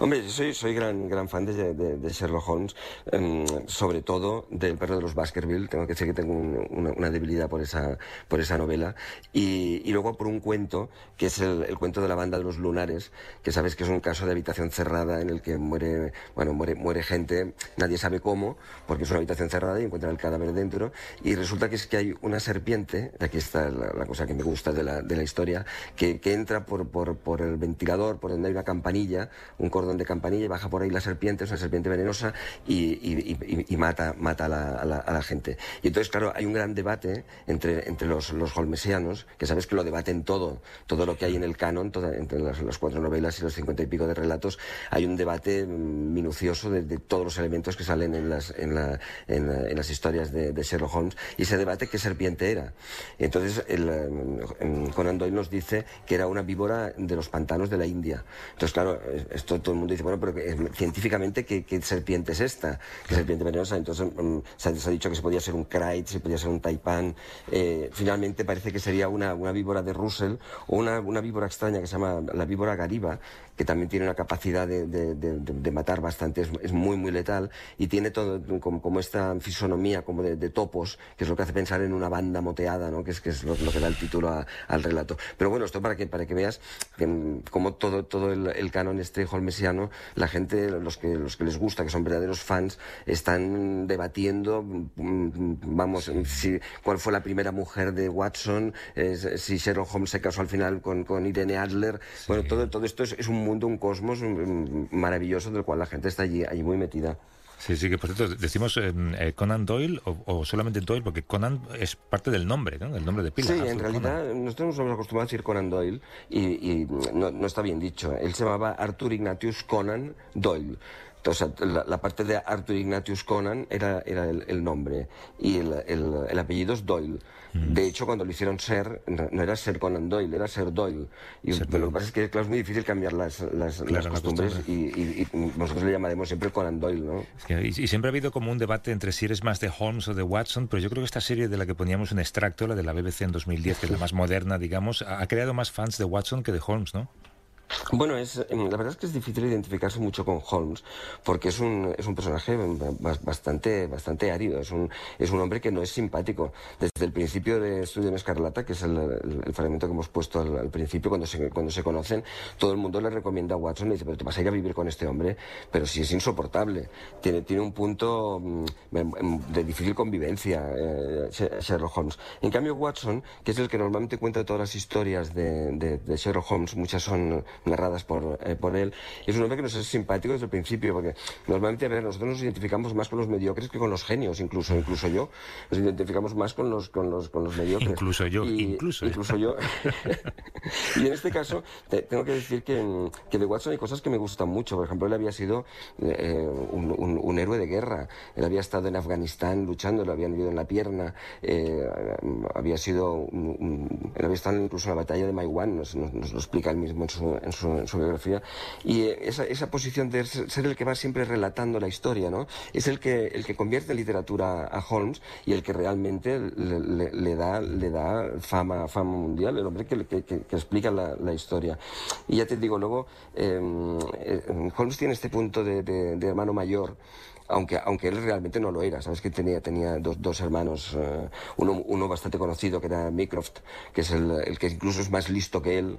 Hombre, yo soy, soy gran, gran fan de, Sherlock Holmes, em, sobre todo del perro de los Baskerville. Tengo que decir que tengo una, debilidad por esa, por esa novela. Y, luego por un cuento, que es el, el, cuento de la banda de los lunares, que sabes que es un caso de habitación cerrada en el que muere, bueno, muere, muere gente, nadie sabe cómo, porque es una habitación cerrada y encuentran el cadáver dentro. Y resulta que es que hay una serpiente, aquí está la, cosa que me gusta de la, de la historia, que, que entra por, por, por el ventilador, por donde hay una campanilla, un cordón de campanilla y baja por ahí la serpiente, es una serpiente venenosa y, mata, mata a, la, gente. Y entonces, claro, hay un gran debate entre, entre los, holmesianos, que sabes que lo debaten todo, todo lo que hay en el canon, entre las, cuatro novelas y los cincuenta y pico de relatos, hay un debate minucioso de, todos los elementos que salen en las, en, las historias de, Sherlock Holmes y se debate qué serpiente era. entonces, el, Conan Doyle nos dice que era una víbora de los pantanos de la India. Entonces, claro, todo el mundo dice, bueno, pero científicamente, ¿qué, serpiente es esta? ¿Qué serpiente venenosa? Entonces mm, se, ha, dicho que se podía ser un Krait, se podía ser un Taipan. Eh, finalmente parece que sería una, víbora de Russell o una, una víbora extraña que se llama la víbora Gariba, que también tiene una capacidad de, matar bastante, es, muy, muy letal y tiene todo como, esta fisonomía como de, topos, que es lo que hace pensar en una banda moteada, ¿no? que es, que es lo, que da el título al relato. Pero bueno, esto para que, para que veas que, mm, como todo, todo el, el canon este holmesiano, la gente, los que, los que les gusta, que son verdaderos fans, están debatiendo, mm, vamos, si, cuál fue la primera mujer de Watson, si Sherlock Holmes se casó al final con, con Irene Adler. Bueno, todo, todo esto es, es un mundo, un cosmos maravilloso del cual la gente está allí, allí muy metida. Sí, sí, que por cierto, decimos em, eh, Conan Doyle o, solamente Doyle, porque Conan es parte del nombre, ¿no? El nombre de pila. Sí, en realidad nosotros nos hemos acostumbrado a decir Conan Doyle y, no, no, está bien dicho. Él se llamaba Arthur Ignatius Conan Doyle. Entonces, la, parte de Arthur Ignatius Conan era, era el, nombre y el, el, apellido es Doyle. De hecho, cuando lo hicieron ser, no, era ser Conan Doyle, era ser Doyle. Y lo que pasa es que es muy difícil cambiar las, las, costumbres y, nosotros le llamaremos siempre Conan Doyle, ¿no? y, siempre ha habido como un debate entre si eres más de Holmes o de Watson, pero yo creo que esta serie de la que poníamos un extracto, la de la BBC en 2010, que es la más moderna, digamos, ha creado más fans de Watson que de Holmes, ¿no? Bueno, es, em, la verdad es que es difícil identificarse mucho con Holmes, porque es un, es un personaje bastante, bastante árido, es un, es un hombre que no es simpático. Desde el principio de Estudio en Escarlata, que es el, fragmento que hemos puesto al, principio, cuando se, cuando se conocen, todo el mundo le recomienda a Watson, le dice, pero te vas a ir a vivir con este hombre, pero sí es insoportable. Tiene, tiene un punto mm, em, em, de difícil convivencia, eh, Sherlock Holmes. En cambio, Watson, que es el que normalmente cuenta todas las historias de, de Sherlock Holmes, muchas son narradas por, eh, por él. es un hombre que nos es simpático desde el principio, porque normalmente, a ver, nosotros nos identificamos más con los mediocres que con los genios, incluso, incluso yo. Nos identificamos más con los, con los, con los mediocres. Incluso yo, incluso. Incluso yo. y en este caso, tengo que decir que, que, de Watson hay cosas que me gustan mucho. Por ejemplo, él había sido eh, un, un, héroe de guerra. Él había estado en Afganistán luchando, lo habían herido en la pierna. Eh, había sido. él había estado incluso en la batalla de Maiwan, nos, nos, lo explica él mismo en su, en su, su biografía. Y eh, esa, esa, posición de ser el que va siempre relatando la historia, ¿no? Es el que, el que convierte en literatura a Holmes y el que realmente le, le, da, le da fama, fama mundial, el hombre que, que, que explica la, la, historia. Y ya te digo, luego, em, eh, Holmes tiene este punto de, de, hermano mayor aunque, aunque él realmente no lo era. Sabes que tenía, tenía dos, dos hermanos, uh, uno, uno, bastante conocido que era Mycroft, que es el, el, que incluso es más listo que él,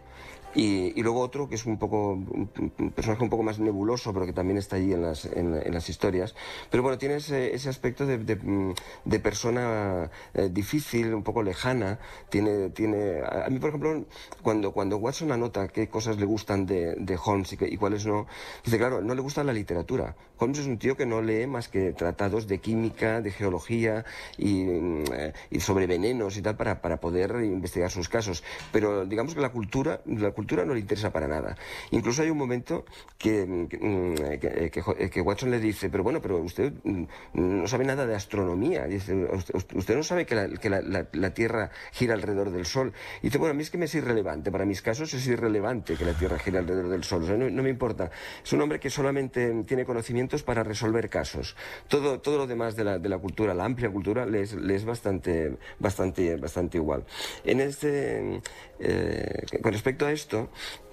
y, luego otro que es un poco un personaje un poco más nebuloso, pero que también está allí en las, en, las historias. Pero bueno, tiene ese, aspecto de, de, persona eh, difícil, un poco lejana. Tiene, tiene, a mí, por ejemplo, cuando, cuando Watson anota qué cosas le gustan de, Holmes y, y, cuáles no, dice, claro, no le gusta la literatura. Holmes es un tío que no lee más que tratados de química, de geología y, eh, y sobre venenos y tal para, para poder investigar sus casos. Pero digamos que la cultura, la cultura no le interesa para nada. Incluso hay un momento que, que, que, Watson le dice, pero bueno, pero usted mm, no sabe nada de astronomía. Dice, usted, no sabe que, la, que la, Tierra gira alrededor del Sol. Y dice, bueno, a mí es que me es irrelevante. Para mis casos es irrelevante que la Tierra gira alrededor del Sol. no, me importa. Es un hombre que solamente tiene conocimientos para resolver casos. Todo, todo lo demás de la, de la cultura, la amplia cultura, le es, es bastante, bastante, bastante igual. En este, eh, con respecto a esto,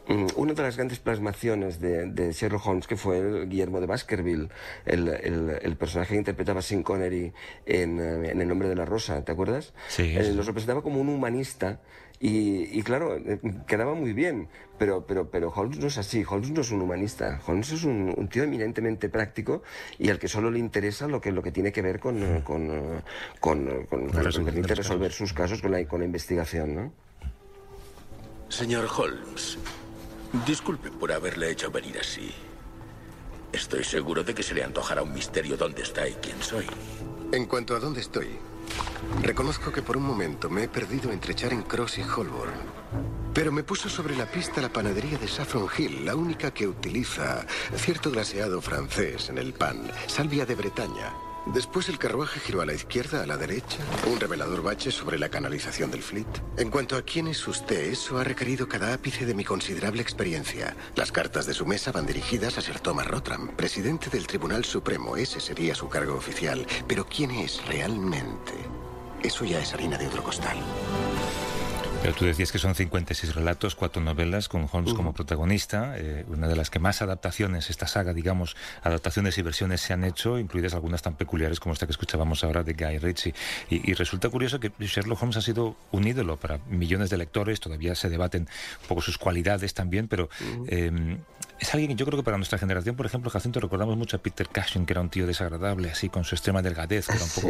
mm, una de las grandes plasmaciones de, Sherlock Holmes, que fue el Guillermo de Baskerville, el, personaje que interpretaba Sean Connery en, eh, en, El nombre de la rosa, ¿te acuerdas? Sí. Eh, lo representaba como un humanista y, claro, eh, quedaba muy bien, pero, pero, pero Holmes no es así, Holmes no es un humanista, Holmes es un, tío eminentemente práctico y al que solo le interesa lo que, lo que tiene que ver con, con, con, con, resolver sus casos con la, con la investigación, ¿no? Señor Holmes, disculpe por haberle hecho venir así. Estoy seguro de que se le antojará un misterio dónde está y quién soy. En cuanto a dónde estoy, reconozco que por un momento me he perdido entre Charing Cross y Holborn. Pero me puso sobre la pista la panadería de Saffron Hill, la única que utiliza cierto glaseado francés en el pan, salvia de Bretaña, Después el carruaje giró a la izquierda, a la derecha, un revelador bache sobre la canalización del Fleet. En cuanto a quién es usted, eso ha requerido cada ápice de mi considerable experiencia. Las cartas de su mesa van dirigidas a Sir Thomas Rothram, presidente del Tribunal Supremo. Ese sería su cargo oficial. Pero quién es realmente, eso ya es harina de otro costal. Pero tú decías que son 56 relatos, cuatro novelas con Holmes como protagonista, eh, una de las que más adaptaciones, esta saga, digamos, adaptaciones y versiones se han hecho, incluidas algunas tan peculiares como esta que escuchábamos ahora de Guy Ritchie. Y, resulta curioso que Sherlock Holmes ha sido un ídolo para millones de lectores, todavía se debaten un poco sus cualidades también, pero es alguien que yo creo que para nuestra generación, por ejemplo, Jacinto, recordamos mucho a Peter Cushing, que era un tío desagradable, así con su extrema delgadez, que era un poco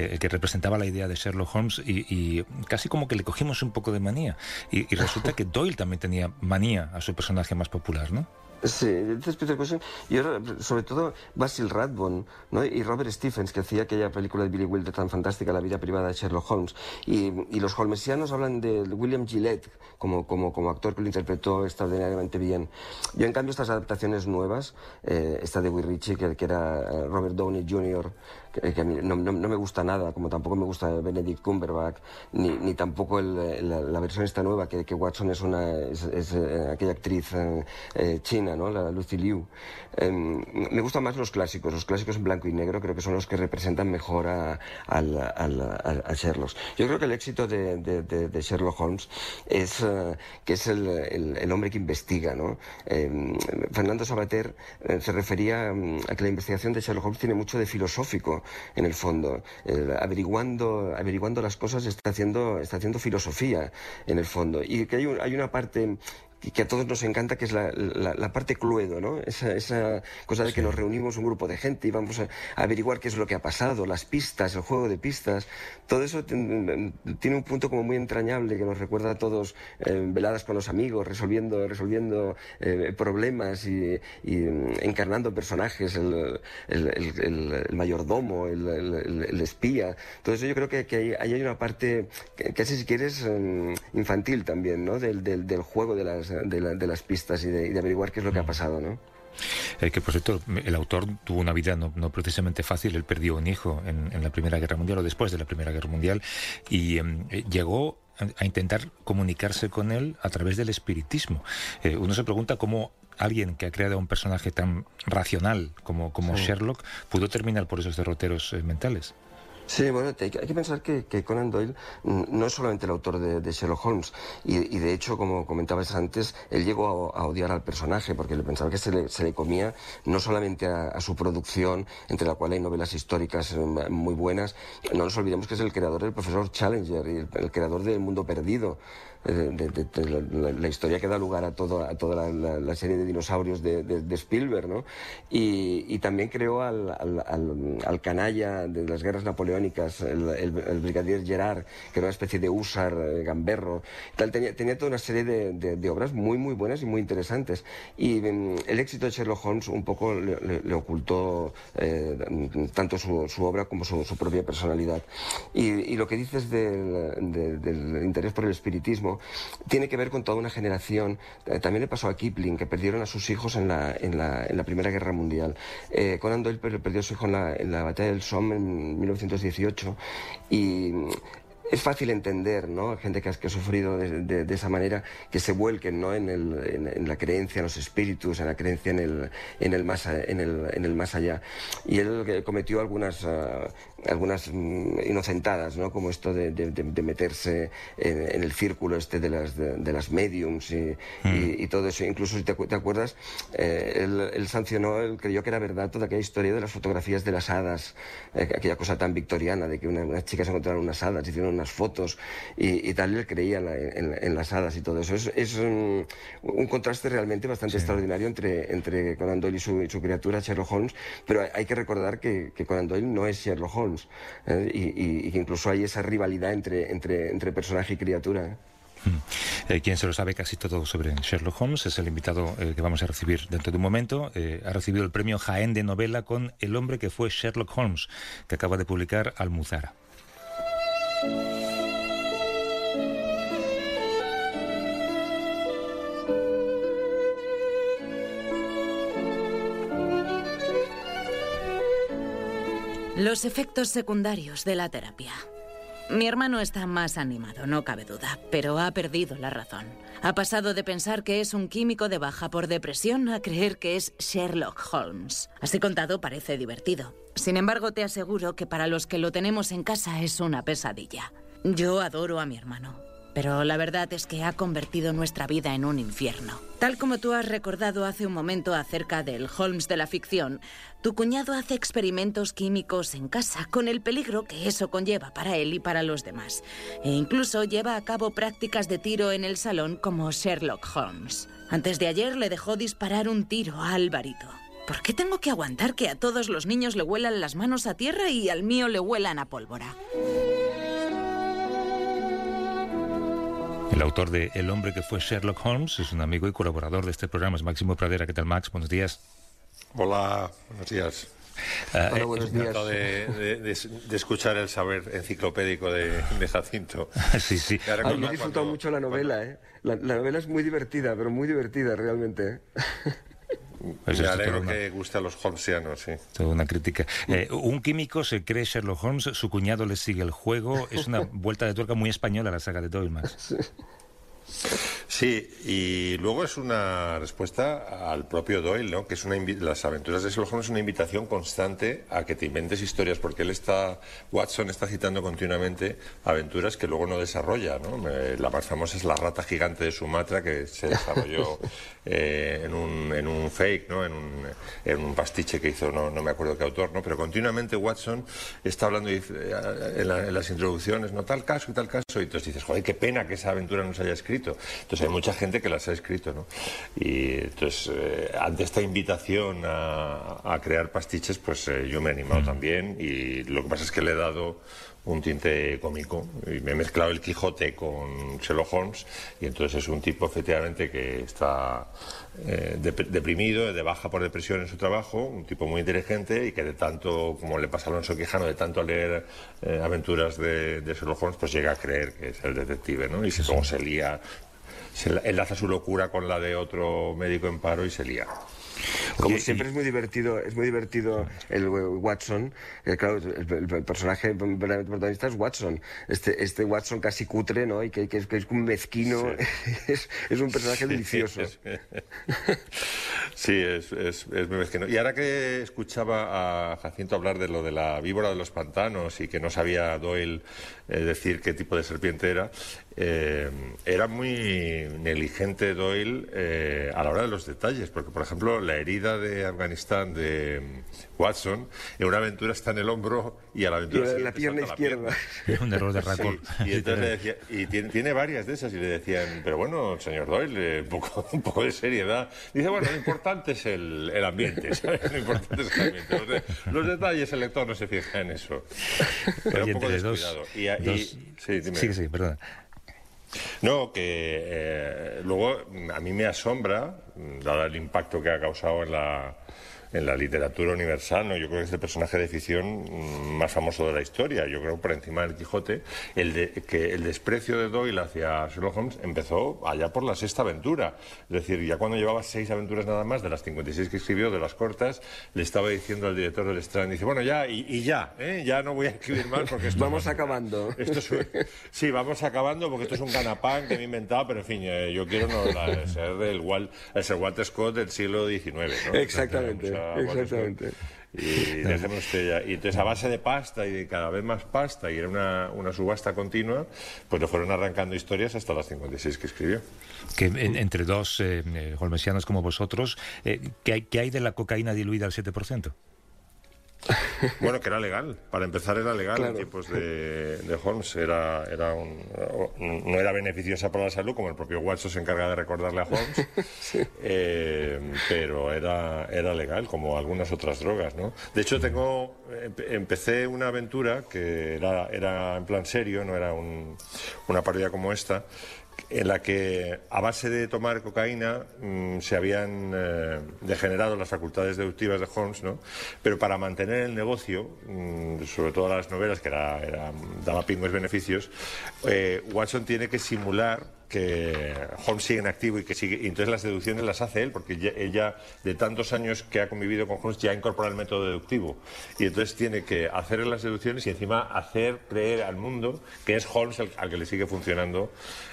eh, el que representaba la idea de Sherlock Holmes y, y casi como que le cogimos un poco de manía. Y, resulta que Doyle también tenía manía a su personaje más popular, ¿no? Sí, entonces Peter Cushing y sobre todo Basil Rathbone ¿no? y Robert Stephens, que hacía aquella película de Billy Wilder tan fantástica, La vida privada de Sherlock Holmes. Y, los holmesianos hablan de William Gillette como, como, como, actor que lo interpretó extraordinariamente bien. Yo, en cambio, estas adaptaciones nuevas, eh, esta de Will Ritchie, que, que era eh, Robert Downey Jr., que, a mí no, me gusta nada, como tampoco me gusta Benedict Cumberbatch, ni, ni tampoco el, la, versión esta nueva, que, Watson es, una, es, eh, aquella actriz eh, china china, ¿no? La Lucy Liu. Em, me gustan más los clásicos, los clásicos en blanco y negro, creo que son los que representan mejor a, Sherlock. Yo creo que el éxito de, Sherlock Holmes es eh, que es el, hombre que investiga, ¿no? Em, Fernando Sabater eh, se refería mm, a que la investigación de Sherlock Holmes tiene mucho de filosófico en el fondo. averiguando, averiguando las cosas está haciendo, está haciendo filosofía en el fondo. Y que hay, hay una parte que a todos nos encanta, que es la, la, parte cluedo, ¿no? Esa, esa cosa de que nos reunimos un grupo de gente y vamos a, averiguar qué es lo que ha pasado, las pistas, el juego de pistas. Todo eso tiene un punto como muy entrañable que nos recuerda a todos eh, veladas con los amigos, resolviendo, resolviendo eh, problemas y, encarnando personajes, el, el, mayordomo, el, espía. Todo eso yo creo que, que ahí hay una parte, casi si quieres, em, infantil también, ¿no? Del, del, del juego de las de, las pistas y de, averiguar qué es lo que ha mm. pasado, ¿no? Eh, que por cierto, el autor tuvo una vida no, precisamente fácil. Él perdió un hijo en, la Primera Guerra Mundial o después de la Primera Guerra Mundial y em, eh, llegó a intentar comunicarse con él a través del espiritismo. Eh, uno se pregunta cómo alguien que ha creado un personaje tan racional como, como Sherlock pudo terminar por esos derroteros mentales. Sí, bueno, hay que pensar que, Conan Doyle no es solamente el autor de, Sherlock Holmes, y, de hecho, como comentabas antes, él llegó a, odiar al personaje porque le pensaba que se le, comía no solamente a, su producción, entre la cual hay novelas históricas eh, muy buenas, no nos olvidemos que es el creador del profesor Challenger y el creador del Mundo Perdido de, la, historia que da lugar a, todo, a toda la, serie de dinosaurios de, Spielberg, ¿no? Y, también creó al, al, canalla de las guerras napoleónicas, el, brigadier Gerard, que era una especie de húsar, eh, gamberro, tal, tenía, tenía toda una serie de, obras muy, muy buenas y muy interesantes. Y mm, el éxito de Sherlock Holmes un poco le, ocultó eh, tanto su, su, obra como su, su propia personalidad. Y, lo que dices del, del interés por el espiritismo, tiene que ver con toda una generación. Eh, también le pasó a Kipling, que perdieron a sus hijos en la, Primera Guerra Mundial. Eh, Conan Doyle perdió a su hijo en la, batalla del Somme en 1918 y es fácil entender, ¿no? Gente que ha, sufrido de, esa manera, que se vuelquen, ¿no? En, la creencia en los espíritus, en la creencia en el, más, allá. Y él cometió algunas, ah, algunas mm, inocentadas, ¿no? Como esto de, de meterse en, el círculo este de las, de, las mediums y, y, mm. todo eso. Incluso, si te, te acuerdas, eh, él, sancionó, él creyó que era verdad toda aquella historia de las fotografías de las hadas, eh, aquella cosa tan victoriana de que una, unas chicas encontraron unas hadas, hicieron las fotos y, tal, él creía en, las hadas y todo eso. Es, un, contraste realmente bastante extraordinario entre, entre Conan Doyle y su, criatura Sherlock Holmes, pero hay, que recordar que, que, Conan Doyle no es Sherlock Holmes ¿eh? y, que incluso hay esa rivalidad entre, entre, entre personaje y criatura. ¿eh? Hmm. Eh, quien se lo sabe casi todo sobre Sherlock Holmes es el invitado que vamos a recibir dentro de un momento. ha recibido el premio Jaén de novela con El hombre que fue Sherlock Holmes, que acaba de publicar Almuzara. Los efectos secundarios de la terapia. Mi hermano está más animado, no cabe duda, pero ha perdido la razón. Ha pasado de pensar que es un químico de baja por depresión a creer que es Sherlock Holmes. Así contado parece divertido. Sin embargo, te aseguro que para los que lo tenemos en casa es una pesadilla. Yo adoro a mi hermano, pero la verdad es que ha convertido nuestra vida en un infierno. Tal como tú has recordado hace un momento acerca del Holmes de la ficción, tu cuñado hace experimentos químicos en casa con el peligro que eso conlleva para él y para los demás. E incluso lleva a cabo prácticas de tiro en el salón como Sherlock Holmes. Antes de ayer le dejó disparar un tiro a Alvarito. ¿Por qué tengo que aguantar que a todos los niños le huelan las manos a tierra y al mío le huelan a pólvora? El autor de El hombre que fue Sherlock Holmes es un amigo y colaborador de este programa, es Máximo Pradera. ¿Qué tal, Max? Buenos días. Hola, buenos días. Uh, Hola, buenos días. De, de, escuchar el saber enciclopédico de, Jacinto. sí, sí. Ay, me he disfrutado mucho la novela, ¿eh? La, novela es muy divertida, pero muy divertida realmente. ¿eh? Pues Me alegro que guste a los Holmesianos, sí. Toda una crítica. Eh, un químico se cree Sherlock Holmes, su cuñado le sigue el juego. Es una vuelta de tuerca muy española la saga de Doyle, Sí, y luego es una respuesta al propio Doyle, ¿no? que es una las aventuras de Sherlock Holmes es una invitación constante a que te inventes historias, porque él está, Watson está citando continuamente aventuras que luego no desarrolla. ¿no? La más famosa es la rata gigante de Sumatra, que se desarrolló eh, en, un, en, un, fake, ¿no? en, un, en un pastiche que hizo, no, no, me acuerdo qué autor, ¿no? pero continuamente Watson está hablando en, en, las introducciones, no tal caso y tal caso, y entonces dices, joder, qué pena que esa aventura no se haya escrito. Entonces hay mucha gente que las ha escrito, ¿no? Y entonces, eh, ante esta invitación a, crear pastiches, pues eh, yo me he animado también y lo que pasa es que le he dado un tinte cómico y me he mezclado el Quijote con Sherlock Holmes y entonces es un tipo efectivamente que está eh, deprimido, de baja por depresión en su trabajo, un tipo muy inteligente y que de tanto, como le pasa a Alonso Quijano, de tanto leer aventuras de, Sherlock Holmes, pues llega a creer que es el detective, ¿no? Y luego se lía se enlaza su locura con la de otro médico en paro y se lía. Como siempre es muy divertido, es muy divertido el Watson. Eh, claro, el, personaje protagonista es Watson. Este, este Watson casi cutre, ¿no? Y que, es, un mezquino. Es, un personaje delicioso. Sí, es, muy mezquino. Y ahora que escuchaba a Jacinto hablar de lo de la víbora de los pantanos y que no sabía Doyle eh, decir qué tipo de serpiente era, eh, era muy negligente Doyle a la hora de los detalles, porque por ejemplo la herida de Afganistán de Watson, en una aventura está en el hombro y a la aventura y la pierna izquierda. Es un error de racón. y entonces le decía, y tiene, varias de esas y le decían, pero bueno, señor Doyle, eh, un poco, un poco de seriedad. Dice, bueno, lo importante es el, el ambiente, ¿sabes? Lo importante es el ambiente. Los, detalles, el lector no se fija en eso. Pero un poco descuidado. y, sí, sí, sí, perdón. No, que eh, luego a mí me asombra, dado el impacto que ha causado en la, en la literatura universal, ¿no? yo creo que es el personaje de ficción más famoso de la historia. Yo creo por encima del Quijote, el de, que el desprecio de Doyle hacia Sherlock Holmes empezó allá por la sexta aventura. Es decir, ya cuando llevaba seis aventuras nada más, de las 56 que escribió, de las cortas, le estaba diciendo al director del Strand, dice, bueno, ya, y, ya, ¿eh? ya no voy a escribir más porque esto Vamos acabando. Esto sí, vamos acabando porque esto es un ganapán que me he inventado, pero en fin, eh, yo quiero no, ser el, Walter Scott del siglo XIX. ¿no? Exactamente. Exactamente. Y, ya. y entonces a base de pasta y de cada vez más pasta y era una, una subasta continua, pues lo fueron arrancando historias hasta las 56 que escribió. Que entre dos eh, eh, holmesianos como vosotros, eh, ¿qué, hay, ¿qué hay de la cocaína diluida al 7%? Bueno, que era legal. Para empezar era legal en tiempos de, Holmes. Era, era no era beneficiosa para la salud, como el propio Watson se encarga de recordarle a Holmes, eh, pero era, era legal, como algunas otras drogas. ¿no? De hecho, tengo empecé una aventura que era, era en plan serio, no era una partida como esta, en la que a base de tomar cocaína mm, se habían eh, degenerado las facultades deductivas de Holmes, ¿no? pero para mantener el negocio, mm, sobre todo las novelas, que era, daba pingües beneficios, eh, Watson tiene que simular que Holmes sigue en activo y que sigue. Y entonces las deducciones las hace él, porque ella, de tantos años que ha convivido con Holmes, ya incorpora el método deductivo. Y entonces tiene que hacer las deducciones y encima hacer creer al mundo que es Holmes al que le sigue funcionando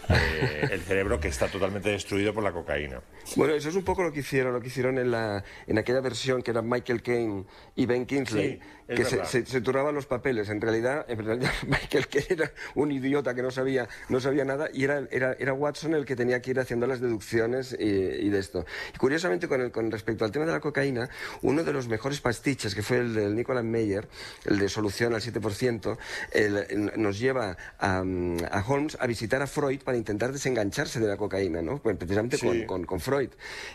eh, el cerebro que está totalmente destruido por la cocaína. Bueno, eso es un poco lo que hicieron, lo que hicieron en, la, en aquella versión que eran Michael Caine y Ben Kingsley, que se, se, turnaban los papeles. En realidad, en realidad Michael Caine era un idiota que no sabía, no sabía nada y era, era, era Watson el que tenía que ir haciendo las deducciones y, de esto. Y curiosamente, con, el, con respecto al tema de la cocaína, uno de los mejores pastiches, que fue el del Nicolas Meyer, el de solución al 7%, nos lleva a, a Holmes a visitar a Freud para intentar desengancharse de la cocaína, ¿no? Pues precisamente con, con, Freud,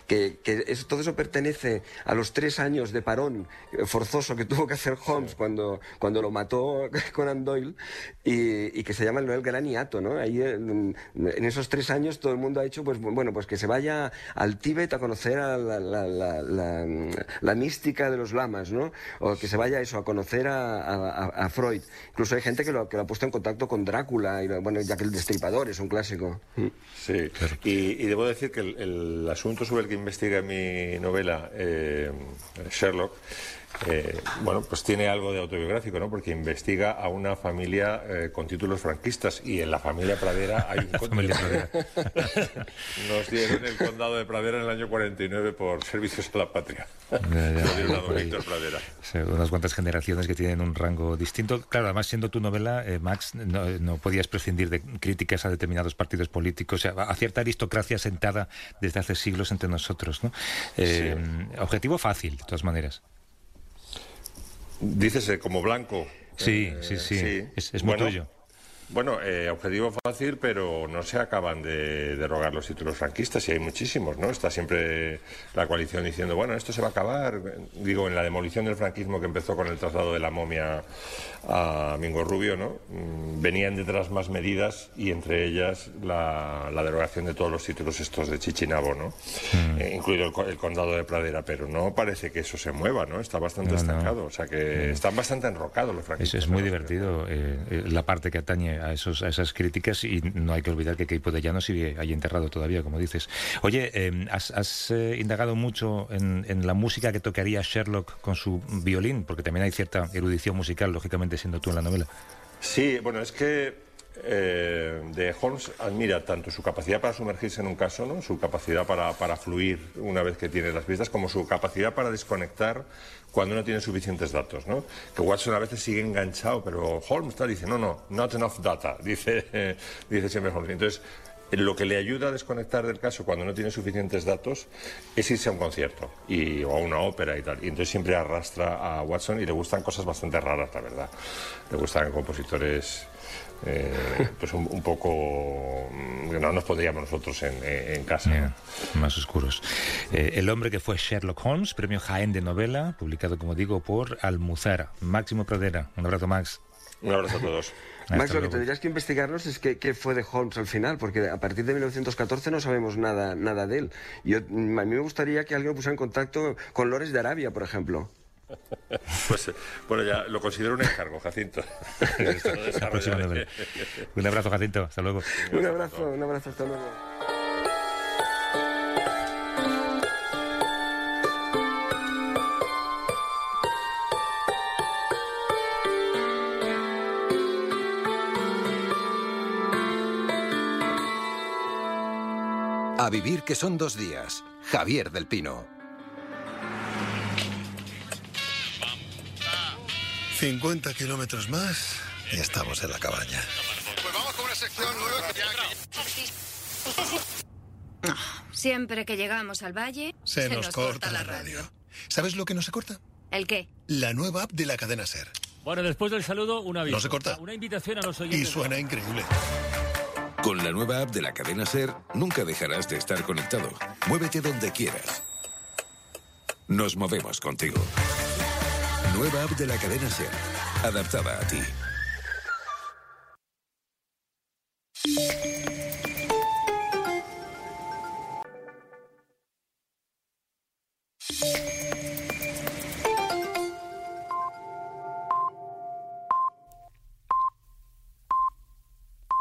que, que todo eso pertenece a los tres años de parón forzoso que tuvo que hacer Holmes cuando, cuando lo mató Conan Doyle y, y, que se llama el gran hiato, ¿no? Ahí en, esos tres años todo el mundo ha hecho, pues bueno, pues que se vaya al Tíbet a conocer a la, la, la, la mística de los lamas, ¿no? O que se vaya eso, a conocer a, a, Freud. Incluso hay gente que lo, que lo ha puesto en contacto con Drácula, y, bueno, ya que el destripador es un clásico. Sí, y, debo decir que el, asunto sobre el que investiga mi novela, eh, Sherlock, eh, bueno, pues tiene algo de autobiográfico, ¿no? Porque investiga a una familia eh, con títulos franquistas y en la familia Pradera hay un familia Pradera. Nos dieron el condado de Pradera en el año 49 por servicios a la patria. Ya, ya, a don. Víctor Pradera. Sí, unas cuantas generaciones que tienen un rango distinto. Claro, además siendo tu novela, eh, Max, no, no podías prescindir de críticas a determinados partidos políticos, sea, a cierta aristocracia sentada desde hace siglos entre nosotros, ¿no? Eh, Objetivo fácil, de todas maneras. Dícese como blanco. Sí, Eh, sí, sí, es- es muy Bueno, tuyo. Bueno, eh, objetivo fácil, pero no se acaban de derogar los títulos franquistas y hay muchísimos, ¿no? Está siempre la coalición diciendo, bueno, esto se va a acabar. Digo, en la demolición del franquismo que empezó con el traslado de la momia a Mingo Rubio, ¿no? Mm, Venían detrás más medidas y entre ellas la, la derogación de todos los títulos estos de Chichinabo, ¿no? Mm. Eh, incluido el, co- el condado de Pradera, pero no parece que eso se mueva, ¿no? Está bastante No, no. estancado, o sea que están bastante enrocados los franquistas. es muy divertido eh, eh, la parte que atañe a, esos, a esas críticas y no hay que olvidar que Keipo de Llano sigue ahí enterrado todavía, como dices. Oye, eh, ¿has, has, eh, indagado mucho en, en la música que tocaría Sherlock con su violín? Porque también hay cierta erudición musical, lógicamente, siendo tú en la novela. Sí, bueno, es que eh, Holmes admira tanto su capacidad para sumergirse en un caso, ¿no? su capacidad para, para fluir una vez que tiene las pistas, como su capacidad para desconectar cuando no tiene suficientes datos. ¿no? Que Watson a veces sigue enganchado, pero Holmes tal, dice, no, no, not enough data, dice, eh, dice siempre Holmes. Entonces, lo que le ayuda a desconectar del caso cuando no tiene suficientes datos es irse a un concierto y, o a una ópera y tal. Y entonces siempre arrastra a Watson y le gustan cosas bastante raras, la verdad. Le gustan compositores eh, pues un, un poco mm, que no nos pondríamos nosotros en, casa. Más oscuros. Eh, el hombre que fue Sherlock Holmes, premio Jaén de novela, publicado, como digo, por Almuzara. Máximo Pradera. Un abrazo, Max. Un abrazo a todos. Max, lo que tendrías que investigarnos es qué, qué fue de Holmes al final, porque a partir de 1914 no sabemos nada, nada de él. Yo, mm, a mí me gustaría que alguien pusiera en contacto con Lores de Arabia, por ejemplo. Pues eh, bueno, ya lo considero un encargo, Jacinto. Un abrazo, Jacinto. Hasta luego. Un abrazo, un abrazo, hasta luego. A vivir que son dos días. Javier del Pino. 50 kilómetros más y estamos en la cabaña. Pues vamos con una sección nueva que Siempre que llegamos al valle, Se, nos, corta, la radio. ¿Sabes lo que no se corta? ¿El qué? La nueva app de la cadena Ser. Bueno, después del saludo, un aviso. No se corta. Una invitación a los Y oyentes. suena increíble. Con la nueva app de la cadena Ser, nunca dejarás de estar conectado. Muévete donde quieras. Nos movemos contigo. Nueva app de la cadena Ser, adaptada a ti.